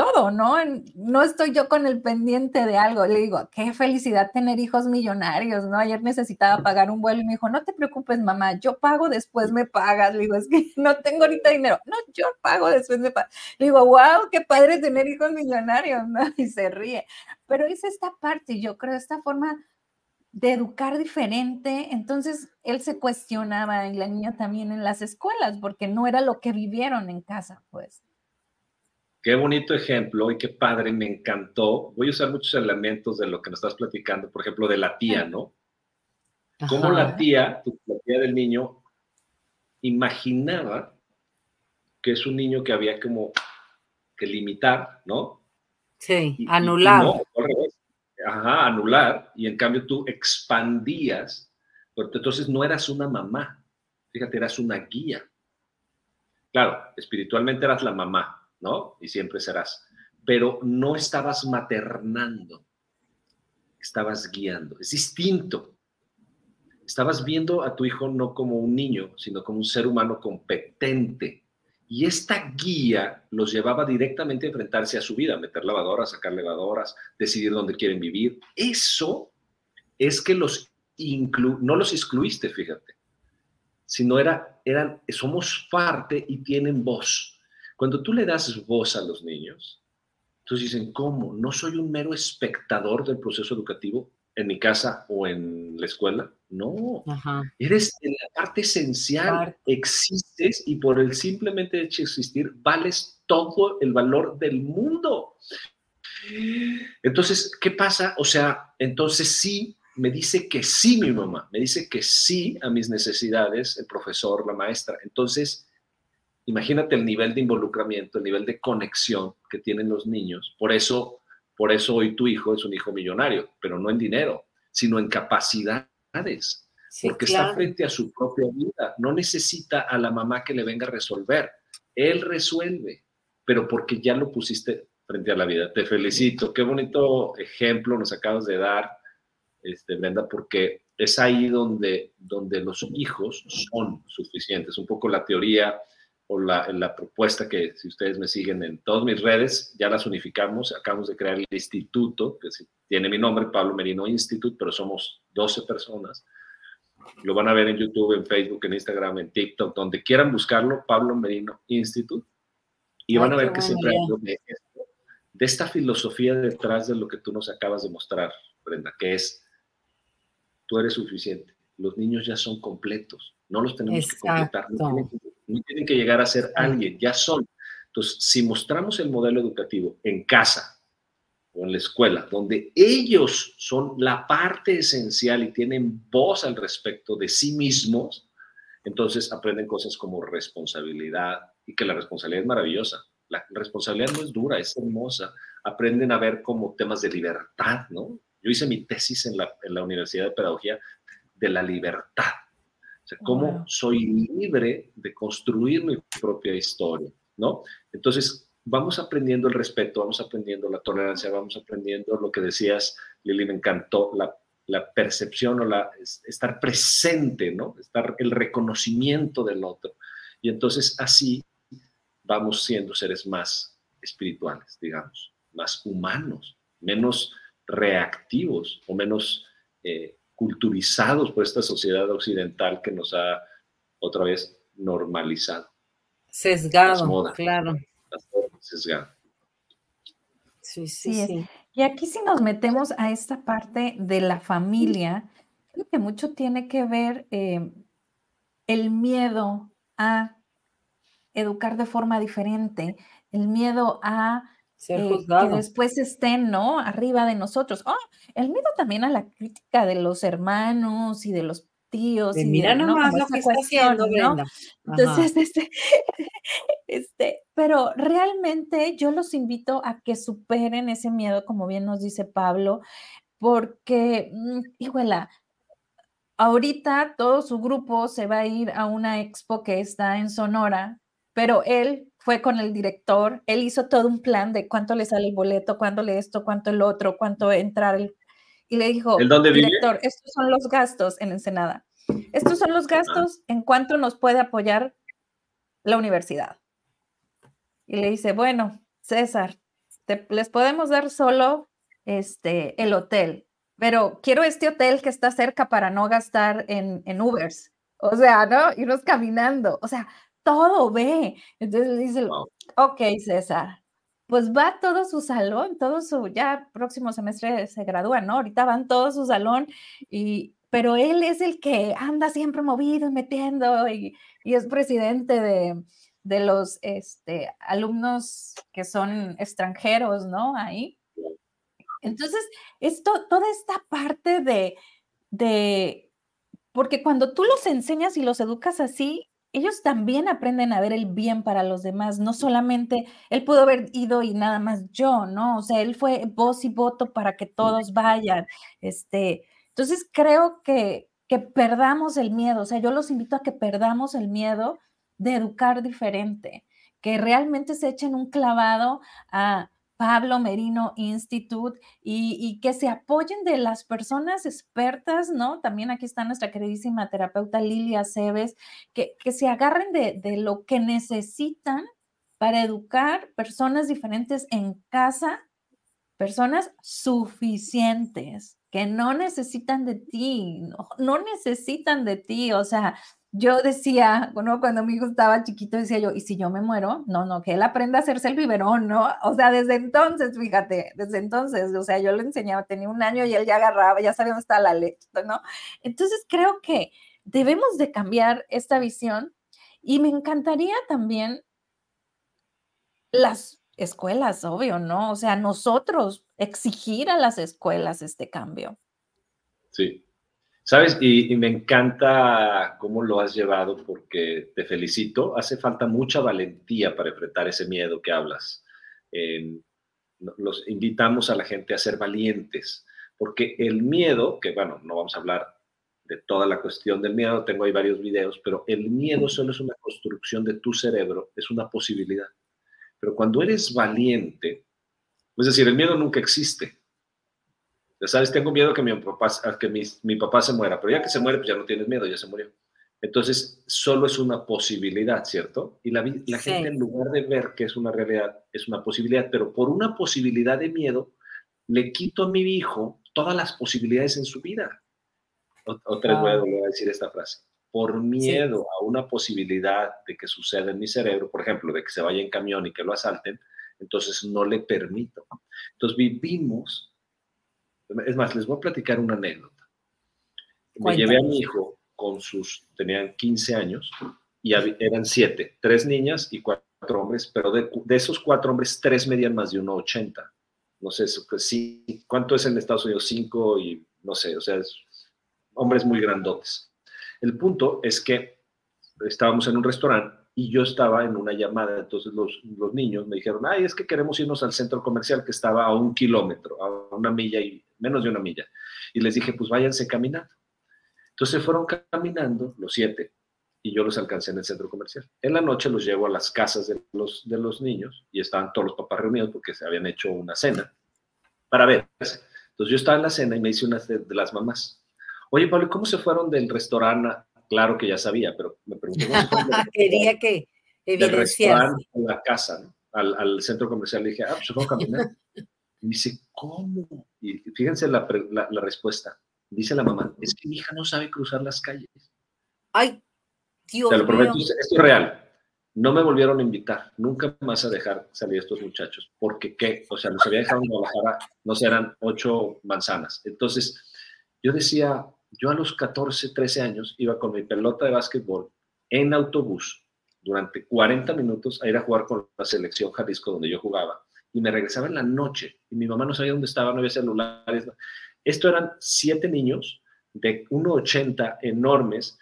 todo, ¿no? No estoy yo con el pendiente de algo. Le digo, qué felicidad tener hijos millonarios, ¿no? Ayer necesitaba pagar un vuelo y me dijo, no te preocupes, mamá, yo pago, después me pagas. Le digo, es que no tengo ahorita dinero. No, yo pago, después me pagas. Le digo, wow, qué padre tener hijos millonarios, ¿no? Y se ríe. Pero es esta parte, yo creo, esta forma de educar diferente. Entonces, él se cuestionaba y la niña también en las escuelas, porque no era lo que vivieron en casa, pues. Qué bonito ejemplo y qué padre, me encantó. Voy a usar muchos elementos de lo que nos estás platicando, por ejemplo, de la tía, ¿no? Cómo la tía, la tía del niño, imaginaba que es un niño que había como que limitar, ¿no? Sí, anular. no, Ajá, anular, y en cambio tú expandías, porque entonces no eras una mamá, fíjate, eras una guía. Claro, espiritualmente eras la mamá, ¿no? Y siempre serás. Pero no estabas maternando, estabas guiando. Es distinto. Estabas viendo a tu hijo no como un niño, sino como un ser humano competente. Y esta guía los llevaba directamente a enfrentarse a su vida, meter lavadoras, sacar lavadoras, decidir dónde quieren vivir. Eso es que los inclu no los excluiste, fíjate, sino era, eran, somos parte y tienen voz. Cuando tú le das voz a los niños, entonces dicen, ¿cómo? No soy un mero espectador del proceso educativo en mi casa o en la escuela. No, eres en la parte esencial, existes y por el simplemente hecho de existir vales todo el valor del mundo. Entonces, ¿qué pasa? O sea, entonces sí, me dice que sí mi mamá, me dice que sí a mis necesidades, el profesor, la maestra. Entonces, Imagínate el nivel de involucramiento, el nivel de conexión que tienen los niños. Por eso, por eso hoy tu hijo es un hijo millonario, pero no en dinero, sino en capacidades. porque está frente a su propia vida. No necesita a la mamá que le venga a resolver. Él resuelve, pero porque ya lo pusiste frente a la vida. Te felicito. Qué bonito ejemplo nos acabas de dar, este, Brenda, porque es ahí donde, donde los hijos son suficientes. Un poco la teoría o la, propuesta que si ustedes me siguen en todas mis redes, ya las unificamos, acabamos de crear el instituto, que tiene mi nombre, Pablo Merino Institute, pero somos 12 personas. Lo van a ver en YouTube, en Facebook, en Instagram, en TikTok, donde quieran buscarlo, Pablo Merino Institute. Y van a ver que siempre hay de, de esta filosofía detrás de lo que tú nos acabas de mostrar, Brenda, que es, tú eres suficiente, los niños ya son completos, no los tenemos que completar, no tienen que llegar a ser alguien, ya son. Entonces, si mostramos el modelo educativo en casa o en la escuela, donde ellos son la parte esencial y tienen voz al respecto de sí mismos, entonces aprenden cosas como responsabilidad y que la responsabilidad es maravillosa. La responsabilidad no es dura, es hermosa. Aprenden a ver como temas de libertad, ¿no? Yo hice mi tesis en la, en la Universidad de Pedagogía de la libertad cómo soy libre de construir mi propia historia, ¿no? Entonces, vamos aprendiendo el respeto, vamos aprendiendo la tolerancia, vamos aprendiendo lo que decías, Lili, me encantó, la, la percepción o la, estar presente, ¿no? Estar el reconocimiento del otro. Y entonces así vamos siendo seres más espirituales, digamos, más humanos, menos reactivos o menos eh, culturizados por esta sociedad occidental que nos ha otra vez normalizado. Sesgado, claro. Sesgado. Sí, sí, sí, Y aquí si nos metemos a esta parte de la familia, creo que mucho tiene que ver eh, el miedo a educar de forma diferente, el miedo a Ser eh, que después estén, ¿no? Arriba de nosotros. Oh, el miedo también a la crítica de los hermanos y de los tíos De y mira de, ¿no? nomás lo que está cuestión, haciendo ¿no? Entonces, este, este, pero realmente yo los invito a que superen ese miedo, como bien nos dice Pablo, porque, mm, híjola, ahorita todo su grupo se va a ir a una expo que está en Sonora, pero él fue con el director, él hizo todo un plan de cuánto le sale el boleto, cuánto le esto, cuánto el otro, cuánto entrar, el- y le ¿El dijo, dónde vive? director, estos son los gastos en Ensenada, estos son los gastos en cuánto nos puede apoyar la universidad. Y le dice, bueno, César, te- les podemos dar solo este, el hotel, pero quiero este hotel que está cerca para no gastar en, en Ubers. O sea, ¿no? Irnos caminando. O sea, todo ve. Entonces le dice, ok, César, pues va todo su salón, todo su, ya próximo semestre se gradúa, ¿no? Ahorita van todo su salón, y, pero él es el que anda siempre movido y metiendo y, y es presidente de, de los este, alumnos que son extranjeros, ¿no? Ahí. Entonces, esto, toda esta parte de, de, porque cuando tú los enseñas y los educas así, ellos también aprenden a ver el bien para los demás, no solamente él pudo haber ido y nada más yo, ¿no? O sea, él fue voz y voto para que todos vayan. Este, entonces creo que, que perdamos el miedo, o sea, yo los invito a que perdamos el miedo de educar diferente, que realmente se echen un clavado a Pablo Merino Institute y, que se apoyen de las personas expertas, ¿no? También aquí está nuestra queridísima terapeuta Lilia Cebes, que, que se agarren de, de, lo que necesitan para educar personas diferentes en casa, personas suficientes, que no necesitan de ti, no, no necesitan de ti, o sea, yo decía, cuando mi hijo estaba chiquito, decía yo, ¿y si yo me muero? No, no, que él aprenda a hacerse el biberón, ¿no? O sea, desde entonces, fíjate, desde entonces, o sea, yo le enseñaba, tenía un año y él ya agarraba, ya sabía dónde está la leche, ¿no? Entonces creo que debemos de cambiar esta visión y me encantaría también las escuelas, obvio, ¿no? O sea, nosotros exigir a las escuelas este cambio. Sí, ¿Sabes? Y, y, me encanta cómo lo has llevado porque te felicito. Hace falta mucha valentía para enfrentar ese miedo que hablas. Eh, los invitamos a la gente a ser valientes, porque el miedo, que bueno, no vamos a hablar de toda la cuestión del miedo, tengo ahí varios videos, pero el miedo solo es una construcción de tu cerebro, es una posibilidad. Pero cuando eres valiente, es decir, el miedo nunca existe. Ya sabes, tengo miedo que mi papá, que mi, mi, papá se muera, pero ya que se muere, pues ya no tienes miedo, ya se murió. Entonces, solo es una posibilidad, ¿cierto? Y la, la sí. gente, en lugar de ver que es una realidad, es una posibilidad, pero por una posibilidad de miedo, le quito a mi hijo todas las posibilidades en su vida. Otra vez ah. voy a decir esta frase. Por miedo sí. a una posibilidad de que suceda en mi cerebro, por ejemplo, de que se vaya en camión y que lo asalten, entonces no le permito. Entonces vivimos es más, les voy a platicar una anécdota. Me llevé a mi hijo con sus, tenían 15 años y eran siete, tres niñas y cuatro hombres, pero de, de esos cuatro hombres, tres medían más de 1,80. No sé, pues sí, ¿cuánto es en Estados Unidos? Cinco y no sé, o sea, es, hombres muy grandotes. El punto es que estábamos en un restaurante y yo estaba en una llamada, entonces los, los niños me dijeron, ay, es que queremos irnos al centro comercial que estaba a un kilómetro, a una milla y menos de una milla. Y les dije, pues váyanse caminando. Entonces fueron caminando los siete y yo los alcancé en el centro comercial. En la noche los llevo a las casas de los, de los niños y estaban todos los papás reunidos porque se habían hecho una cena para verse. Entonces yo estaba en la cena y me dice una de, de las mamás, oye Pablo, ¿cómo se fueron del restaurante? Claro que ya sabía, pero me preguntó. Quería que evidenciar. a la casa, ¿no? al, al, centro comercial. Le dije, ah, pues se fue a caminar. Y me dice, ¿cómo? Y fíjense la, la, la, respuesta. Dice la mamá, es que mi hija no sabe cruzar las calles. Ay, Dios Te lo prometo, mío. esto es real. No me volvieron a invitar, nunca más a dejar salir a estos muchachos, porque qué, o sea, los había dejado en Guadalajara, no sé, eran ocho manzanas. Entonces, yo decía, yo a los 14, 13 años iba con mi pelota de básquetbol en autobús durante 40 minutos a ir a jugar con la selección Jalisco donde yo jugaba y me regresaba en la noche y mi mamá no sabía dónde estaba, no había celulares. Esto eran siete niños de 1,80 enormes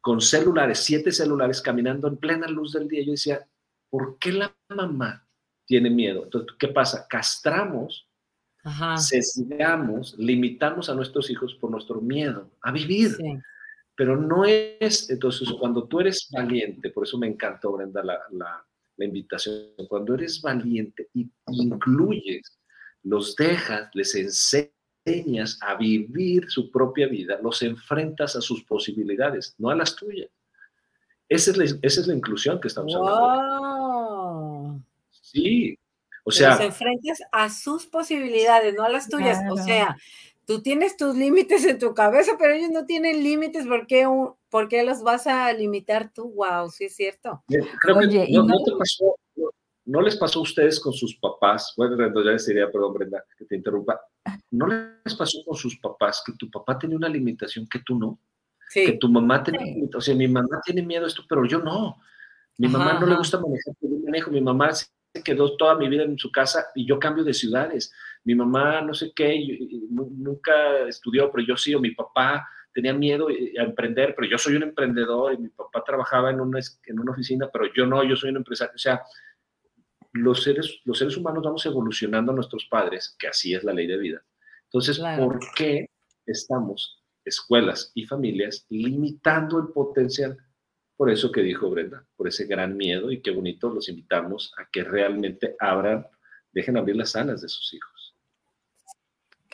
con celulares, siete celulares caminando en plena luz del día. Yo decía, ¿por qué la mamá tiene miedo? Entonces, ¿qué pasa? Castramos, sesgamos, limitamos a nuestros hijos por nuestro miedo a vivir. Pero no es, entonces, cuando tú eres valiente, por eso me encantó, Brenda, la, la, la invitación, cuando eres valiente y incluyes, los dejas, les enseñas, a vivir su propia vida, los enfrentas a sus posibilidades, no a las tuyas. Esa es la, esa es la inclusión que estamos hablando. Sí, o sea. Los enfrentas a sus posibilidades, no a las tuyas. O sea, tú tienes tus límites en tu cabeza, pero ellos no tienen límites. ¿Por qué, por qué los vas a limitar tú? Wow, sí es cierto. Creo que no, no, te pasó, ¿No les pasó a ustedes con sus papás? Bueno, ya les diría, perdón, Brenda, que te interrumpa. ¿No les pasó con sus papás que tu papá tenía una limitación que tú no? Sí. Que tu mamá tenía limitación. O sea, mi mamá tiene miedo a esto, pero yo no. Mi mamá no le gusta manejar, yo manejo. Mi mamá se quedó toda mi vida en su casa y yo cambio de ciudades. Mi mamá no sé qué, nunca estudió, pero yo sí, o mi papá tenía miedo a emprender, pero yo soy un emprendedor y mi papá trabajaba en una, en una oficina, pero yo no, yo soy un empresario. O sea, los seres, los seres humanos vamos evolucionando a nuestros padres, que así es la ley de vida. Entonces, ¿por qué estamos, escuelas y familias, limitando el potencial? Por eso que dijo Brenda, por ese gran miedo y qué bonito los invitamos a que realmente abran, dejen abrir las alas de sus hijos.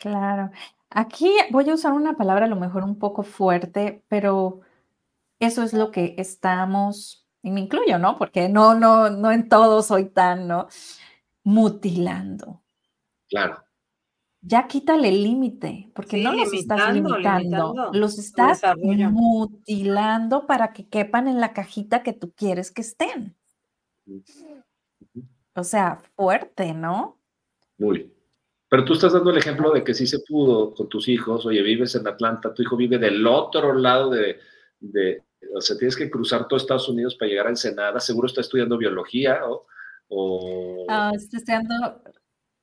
Claro. Aquí voy a usar una palabra a lo mejor un poco fuerte, pero eso es lo que estamos y me incluyo, ¿no? Porque no, no, no en todo soy tan, ¿no? Mutilando. Claro. Ya quítale el límite, porque no los estás limitando, los estás mutilando para que quepan en la cajita que tú quieres que estén. O sea, fuerte, ¿no? Muy. Pero tú estás dando el ejemplo de que sí se pudo con tus hijos. Oye, vives en Atlanta, tu hijo vive del otro lado de, o sea, tienes que cruzar todo Estados Unidos para llegar a Ensenada, seguro está estudiando biología o... o... Está estudiando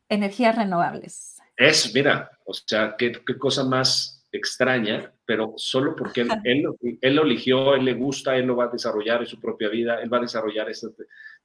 energías renovables. Es, mira, o sea, qué, qué cosa más extraña, pero solo porque él, él, él, lo eligió, él le gusta, él lo va a desarrollar en su propia vida, él va a desarrollar este...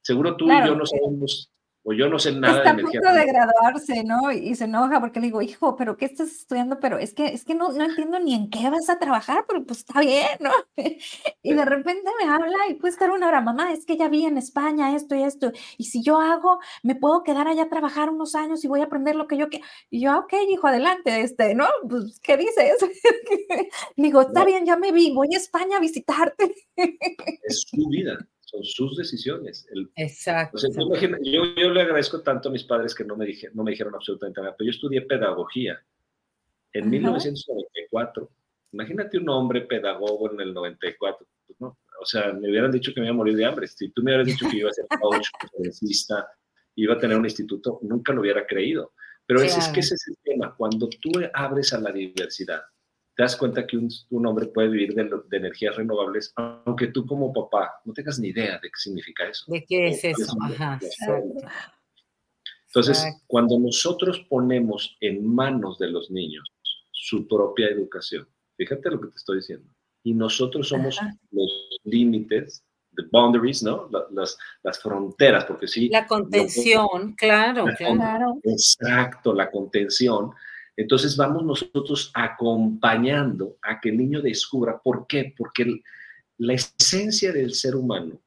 Seguro tú y yo no sabemos o yo no sé nada Está de energía. A punto de graduarse, ¿no? Y se enoja porque le digo, hijo, ¿pero qué estás estudiando? Pero es que, es que no, no entiendo ni en qué vas a trabajar, pero pues está bien, ¿no? Y de repente me habla y puede estar una hora, mamá, es que ya vi en España esto y esto, y si yo hago, me puedo quedar allá a trabajar unos años y voy a aprender lo que yo quiero. Y yo, ok, hijo, adelante, este, ¿no? Pues, ¿qué dices? digo, está bien, ya me vi, voy a España a visitarte. Es su vida son sus decisiones. Exacto. yo, yo, le agradezco tanto a mis padres que no me, dije, no me dijeron absolutamente nada, pero yo estudié pedagogía en 1994. Imagínate un hombre pedagogo en el 94. Pues no, o sea, me hubieran dicho que me iba a morir de hambre. Si tú me hubieras dicho que iba a ser coach, conferencista, iba a tener un instituto, nunca lo hubiera creído. Pero ese, es que ese es el tema. Cuando tú abres a la diversidad, te das cuenta que un, hombre puede vivir de, energías renovables, aunque tú como papá no tengas ni idea de qué significa eso. ¿De qué es eso? Entonces, cuando nosotros ponemos en manos de los niños su propia educación, fíjate lo que te estoy diciendo, y nosotros somos los límites, the boundaries, ¿no? Las, las, fronteras, porque sí. La contención, claro, claro. Exacto, la contención entonces vamos nosotros acompañando a que el niño descubra. ¿Por qué? Porque la esencia del ser humano,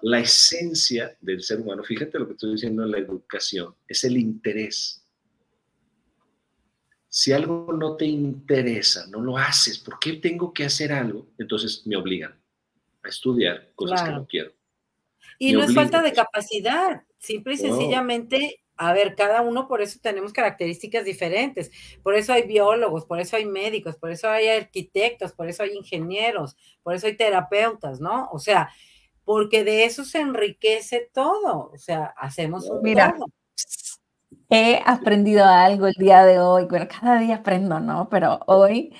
la esencia del ser humano, fíjate lo que estoy diciendo en la educación, es el interés. Si algo no te interesa, no lo haces, ¿por qué tengo que hacer algo? Entonces me obligan a estudiar cosas que no quiero. Y no es falta de capacidad, simple y sencillamente a ver, cada uno por eso tenemos características diferentes. Por eso hay biólogos, por eso hay médicos, por eso hay arquitectos, por eso hay ingenieros, por eso hay terapeutas, ¿no? O sea, porque de eso se enriquece todo. O sea, hacemos un Mira, he aprendido algo el día de hoy. Bueno, cada día aprendo, ¿no? Pero hoy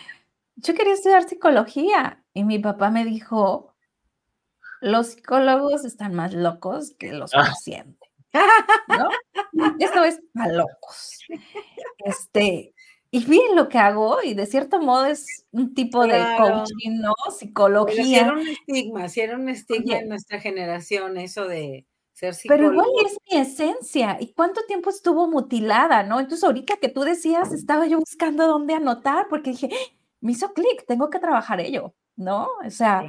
yo quería estudiar psicología y mi papá me dijo, los psicólogos están más locos que los ah. pacientes. ¿No? Esto es para locos. Este, y bien lo que hago, y de cierto modo es un tipo de coaching, ¿no? Psicología. Si era un estigma, si era un estigma en nuestra generación, eso de ser psicólogo. Pero igual es mi esencia. ¿Y cuánto tiempo estuvo mutilada, no? Entonces, ahorita que tú decías, estaba yo buscando dónde anotar, porque dije, me hizo clic, tengo que trabajar ello, ¿no? O sea,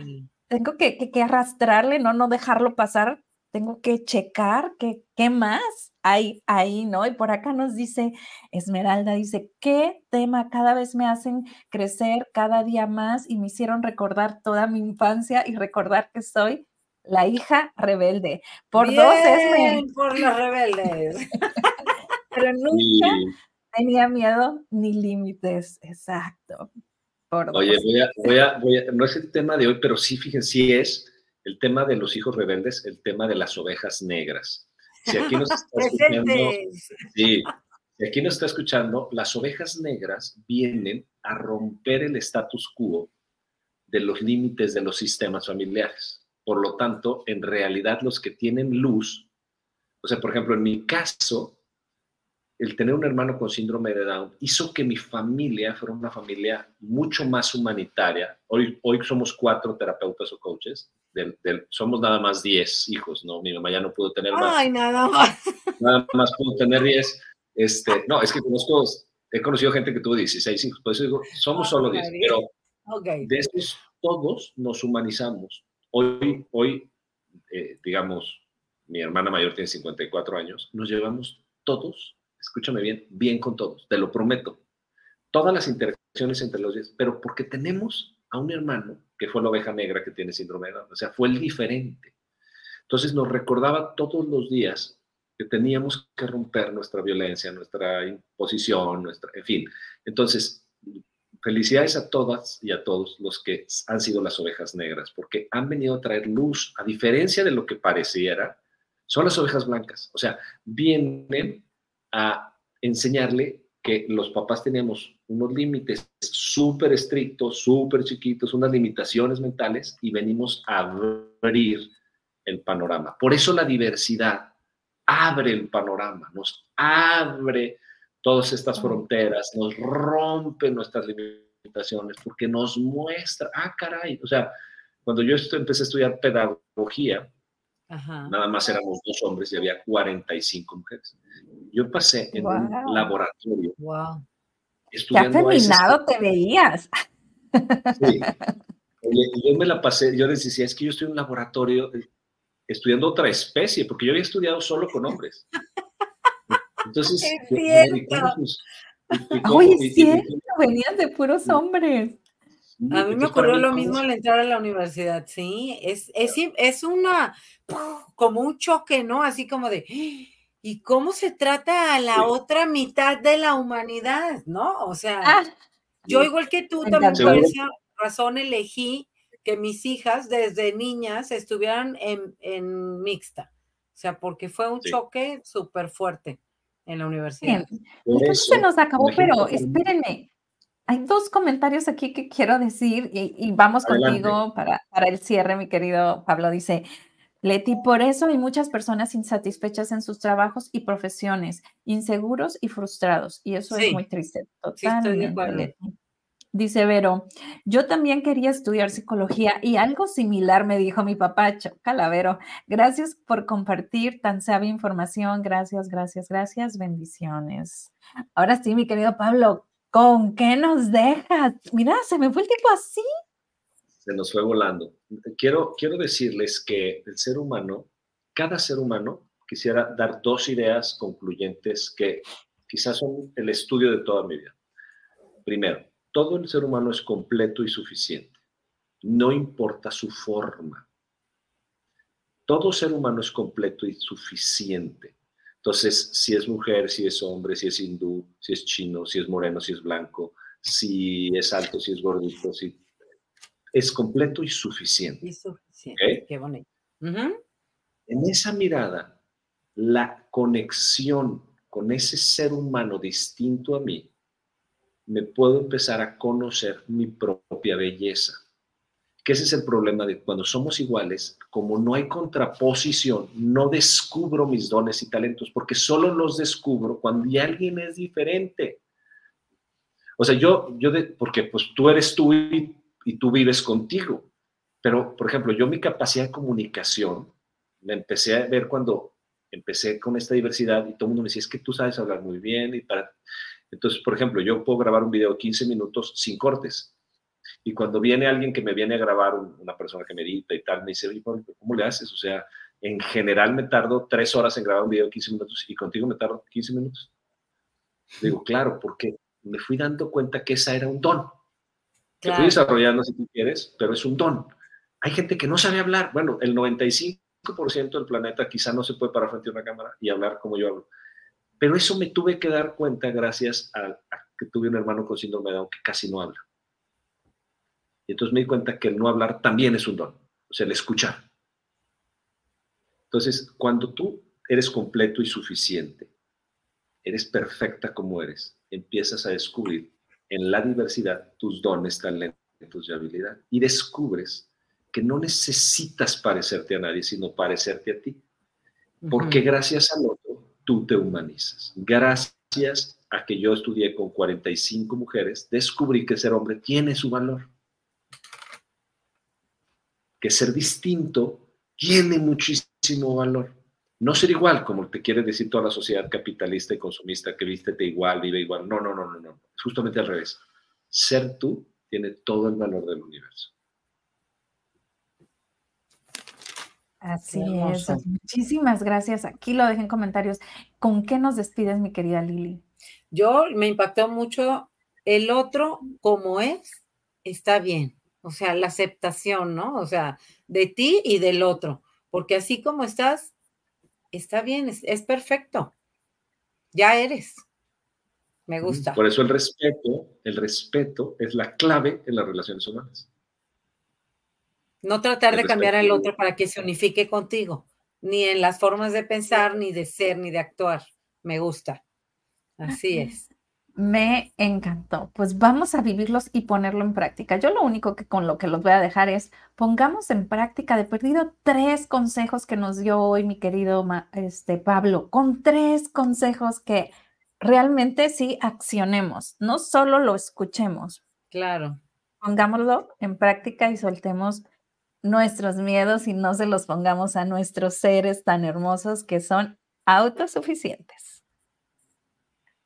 tengo que, que, arrastrarle, ¿no? No dejarlo pasar, tengo que checar qué, qué más hay ahí, ¿no? Y por acá nos dice Esmeralda, dice, ¿qué tema cada vez me hacen crecer cada día más y me hicieron recordar toda mi infancia y recordar que soy la hija rebelde? Por dos es por los rebeldes. Pero nunca tenía miedo ni límites, exacto. Oye, voy a, voy, a, voy a, no es el tema de hoy, pero sí, fíjense, sí es el tema de los hijos rebeldes, el tema de las ovejas negras. Si aquí nos está escuchando, sí, si aquí nos está escuchando, las ovejas negras vienen a romper el status quo de los límites de los sistemas familiares. Por lo tanto, en realidad los que tienen luz, o sea, por ejemplo, en mi caso, el tener un hermano con síndrome de Down hizo que mi familia fuera una familia mucho más humanitaria. Hoy, hoy somos cuatro terapeutas o coaches, somos nada más diez hijos, ¿no? Mi mamá ya no pudo tener más. Ay, nada más. Nada más pudo tener diez. Este, no, es que conozco, he conocido gente que tuvo 16 hijos, por eso digo, somos solo 10, pero de estos todos nos humanizamos. Hoy, hoy eh, digamos, mi hermana mayor tiene 54 años, nos llevamos todos escúchame bien, bien con todos, te lo prometo. Todas las interacciones entre los días, pero porque tenemos a un hermano que fue la oveja negra que tiene síndrome de Down, o sea, fue el diferente. Entonces nos recordaba todos los días que teníamos que romper nuestra violencia, nuestra imposición, nuestra, en fin. Entonces, felicidades a todas y a todos los que han sido las ovejas negras, porque han venido a traer luz, a diferencia de lo que pareciera, son las ovejas blancas. O sea, vienen a enseñarle que los papás teníamos unos límites súper estrictos, súper chiquitos, unas limitaciones mentales y venimos a abrir el panorama. Por eso la diversidad abre el panorama, nos abre todas estas fronteras, nos rompe nuestras limitaciones, porque nos muestra, ah, caray, o sea, cuando yo empecé a estudiar pedagogía, Nada más éramos dos hombres y había 45 mujeres. Yo pasé en un laboratorio. Wow. Estudiando Qué afeminado te veías. Sí. yo me la pasé, yo les decía, es que yo estoy en un laboratorio eh, estudiando otra especie, porque yo había estudiado solo con hombres. Entonces, es Oye, es cierto, venías de puros hombres. A mí me ocurrió lo mismo al entrar a la universidad, sí, es, es, es una, como un choque, ¿no? Así como de, ¿y cómo se trata a la otra mitad de la humanidad, no? O sea, ah, yo igual que tú también por esa razón elegí que mis hijas desde niñas estuvieran en, en mixta, o sea, porque fue un choque súper fuerte en la universidad. Bien. Se nos acabó, pero espérenme, hay dos comentarios aquí que quiero decir y, vamos contigo para, para el cierre, mi querido Pablo. Dice, Leti, por eso hay muchas personas insatisfechas en sus trabajos y profesiones, inseguros y frustrados. Y eso es muy triste. Totalmente, Dice Vero, yo también quería estudiar psicología y algo similar me dijo mi papá, Calavero. Gracias por compartir tan sabia información. Gracias, gracias, gracias. Bendiciones. Ahora sí, mi querido Pablo, ¿Con qué nos dejas? Mira, se me fue el tiempo así. Se nos fue volando. Quiero, quiero decirles que el ser humano, cada ser humano, quisiera dar dos ideas concluyentes que quizás son el estudio de toda mi vida. Primero, todo el ser humano es completo y suficiente. No importa su forma. Todo ser humano es completo y suficiente. Entonces, si es mujer, si es hombre, si es hindú, si es chino, si es moreno, si es blanco, si es alto, si es gordito, si es completo y suficiente. Y suficiente. Qué bonito. En esa mirada, la conexión con ese ser humano distinto a mí, me puedo empezar a conocer mi propia belleza. que ese es el problema de cuando somos iguales, como no hay contraposición, no descubro mis dones y talentos, porque solo los descubro cuando ya alguien es diferente. O sea, yo, yo de, porque pues tú eres tú y, y tú vives contigo, pero por ejemplo, yo mi capacidad de comunicación la empecé a ver cuando empecé con esta diversidad y todo el mundo me decía, es que tú sabes hablar muy bien y para... Entonces, por ejemplo, yo puedo grabar un video de 15 minutos sin cortes y cuando viene alguien que me viene a grabar, una persona que me edita y tal, me dice, oye, ¿cómo le haces? O sea, en general me tardo tres horas en grabar un video de 15 minutos y contigo me tardo 15 minutos. Digo, claro, porque me fui dando cuenta que esa era un don. Que fui desarrollando si tú quieres, pero es un don. Hay gente que no sabe hablar. Bueno, el 95% del planeta quizá no se puede parar frente a una cámara y hablar como yo hablo. Pero eso me tuve que dar cuenta gracias a, a que tuve un hermano con síndrome de Down que casi no habla. Y entonces me di cuenta que el no hablar también es un don, o sea, el escuchar. Entonces, cuando tú eres completo y suficiente, eres perfecta como eres, empiezas a descubrir en la diversidad tus dones, talentos y habilidad. Y descubres que no necesitas parecerte a nadie, sino parecerte a ti. Porque gracias al otro, tú te humanizas. Gracias a que yo estudié con 45 mujeres, descubrí que ser hombre tiene su valor que ser distinto tiene muchísimo valor. No ser igual, como te quiere decir toda la sociedad capitalista y consumista, que vístete igual, vive igual. No, no, no, no, no. Justamente al revés. Ser tú tiene todo el valor del universo. Así es. Muchísimas gracias. Aquí lo dejé en comentarios. ¿Con qué nos despides, mi querida Lili? Yo me impactó mucho el otro como es, está bien. O sea, la aceptación, ¿no? O sea, de ti y del otro, porque así como estás, está bien, es, perfecto. Ya eres. Me gusta. Por eso el respeto, el respeto es la clave en las relaciones humanas. No tratar de cambiar al otro para que se unifique contigo, ni en las formas de pensar, ni de ser, ni de actuar. Me gusta. Así es. Me encantó. Pues vamos a vivirlos y ponerlo en práctica. Yo lo único que con lo que los voy a dejar es pongamos en práctica de perdido tres consejos que nos dio hoy mi querido este, Pablo, con tres consejos que realmente sí accionemos, no solo lo escuchemos. Claro. Pongámoslo en práctica y soltemos nuestros miedos y no se los pongamos a nuestros seres tan hermosos que son autosuficientes.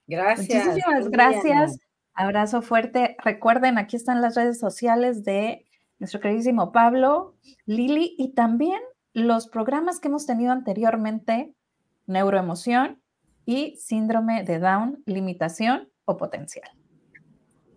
Gracias. Muchísimas gracias. Abrazo fuerte. Recuerden, aquí están las redes sociales de nuestro queridísimo Pablo, Lili y también los programas que hemos tenido anteriormente, neuroemoción y síndrome de Down, limitación o potencial.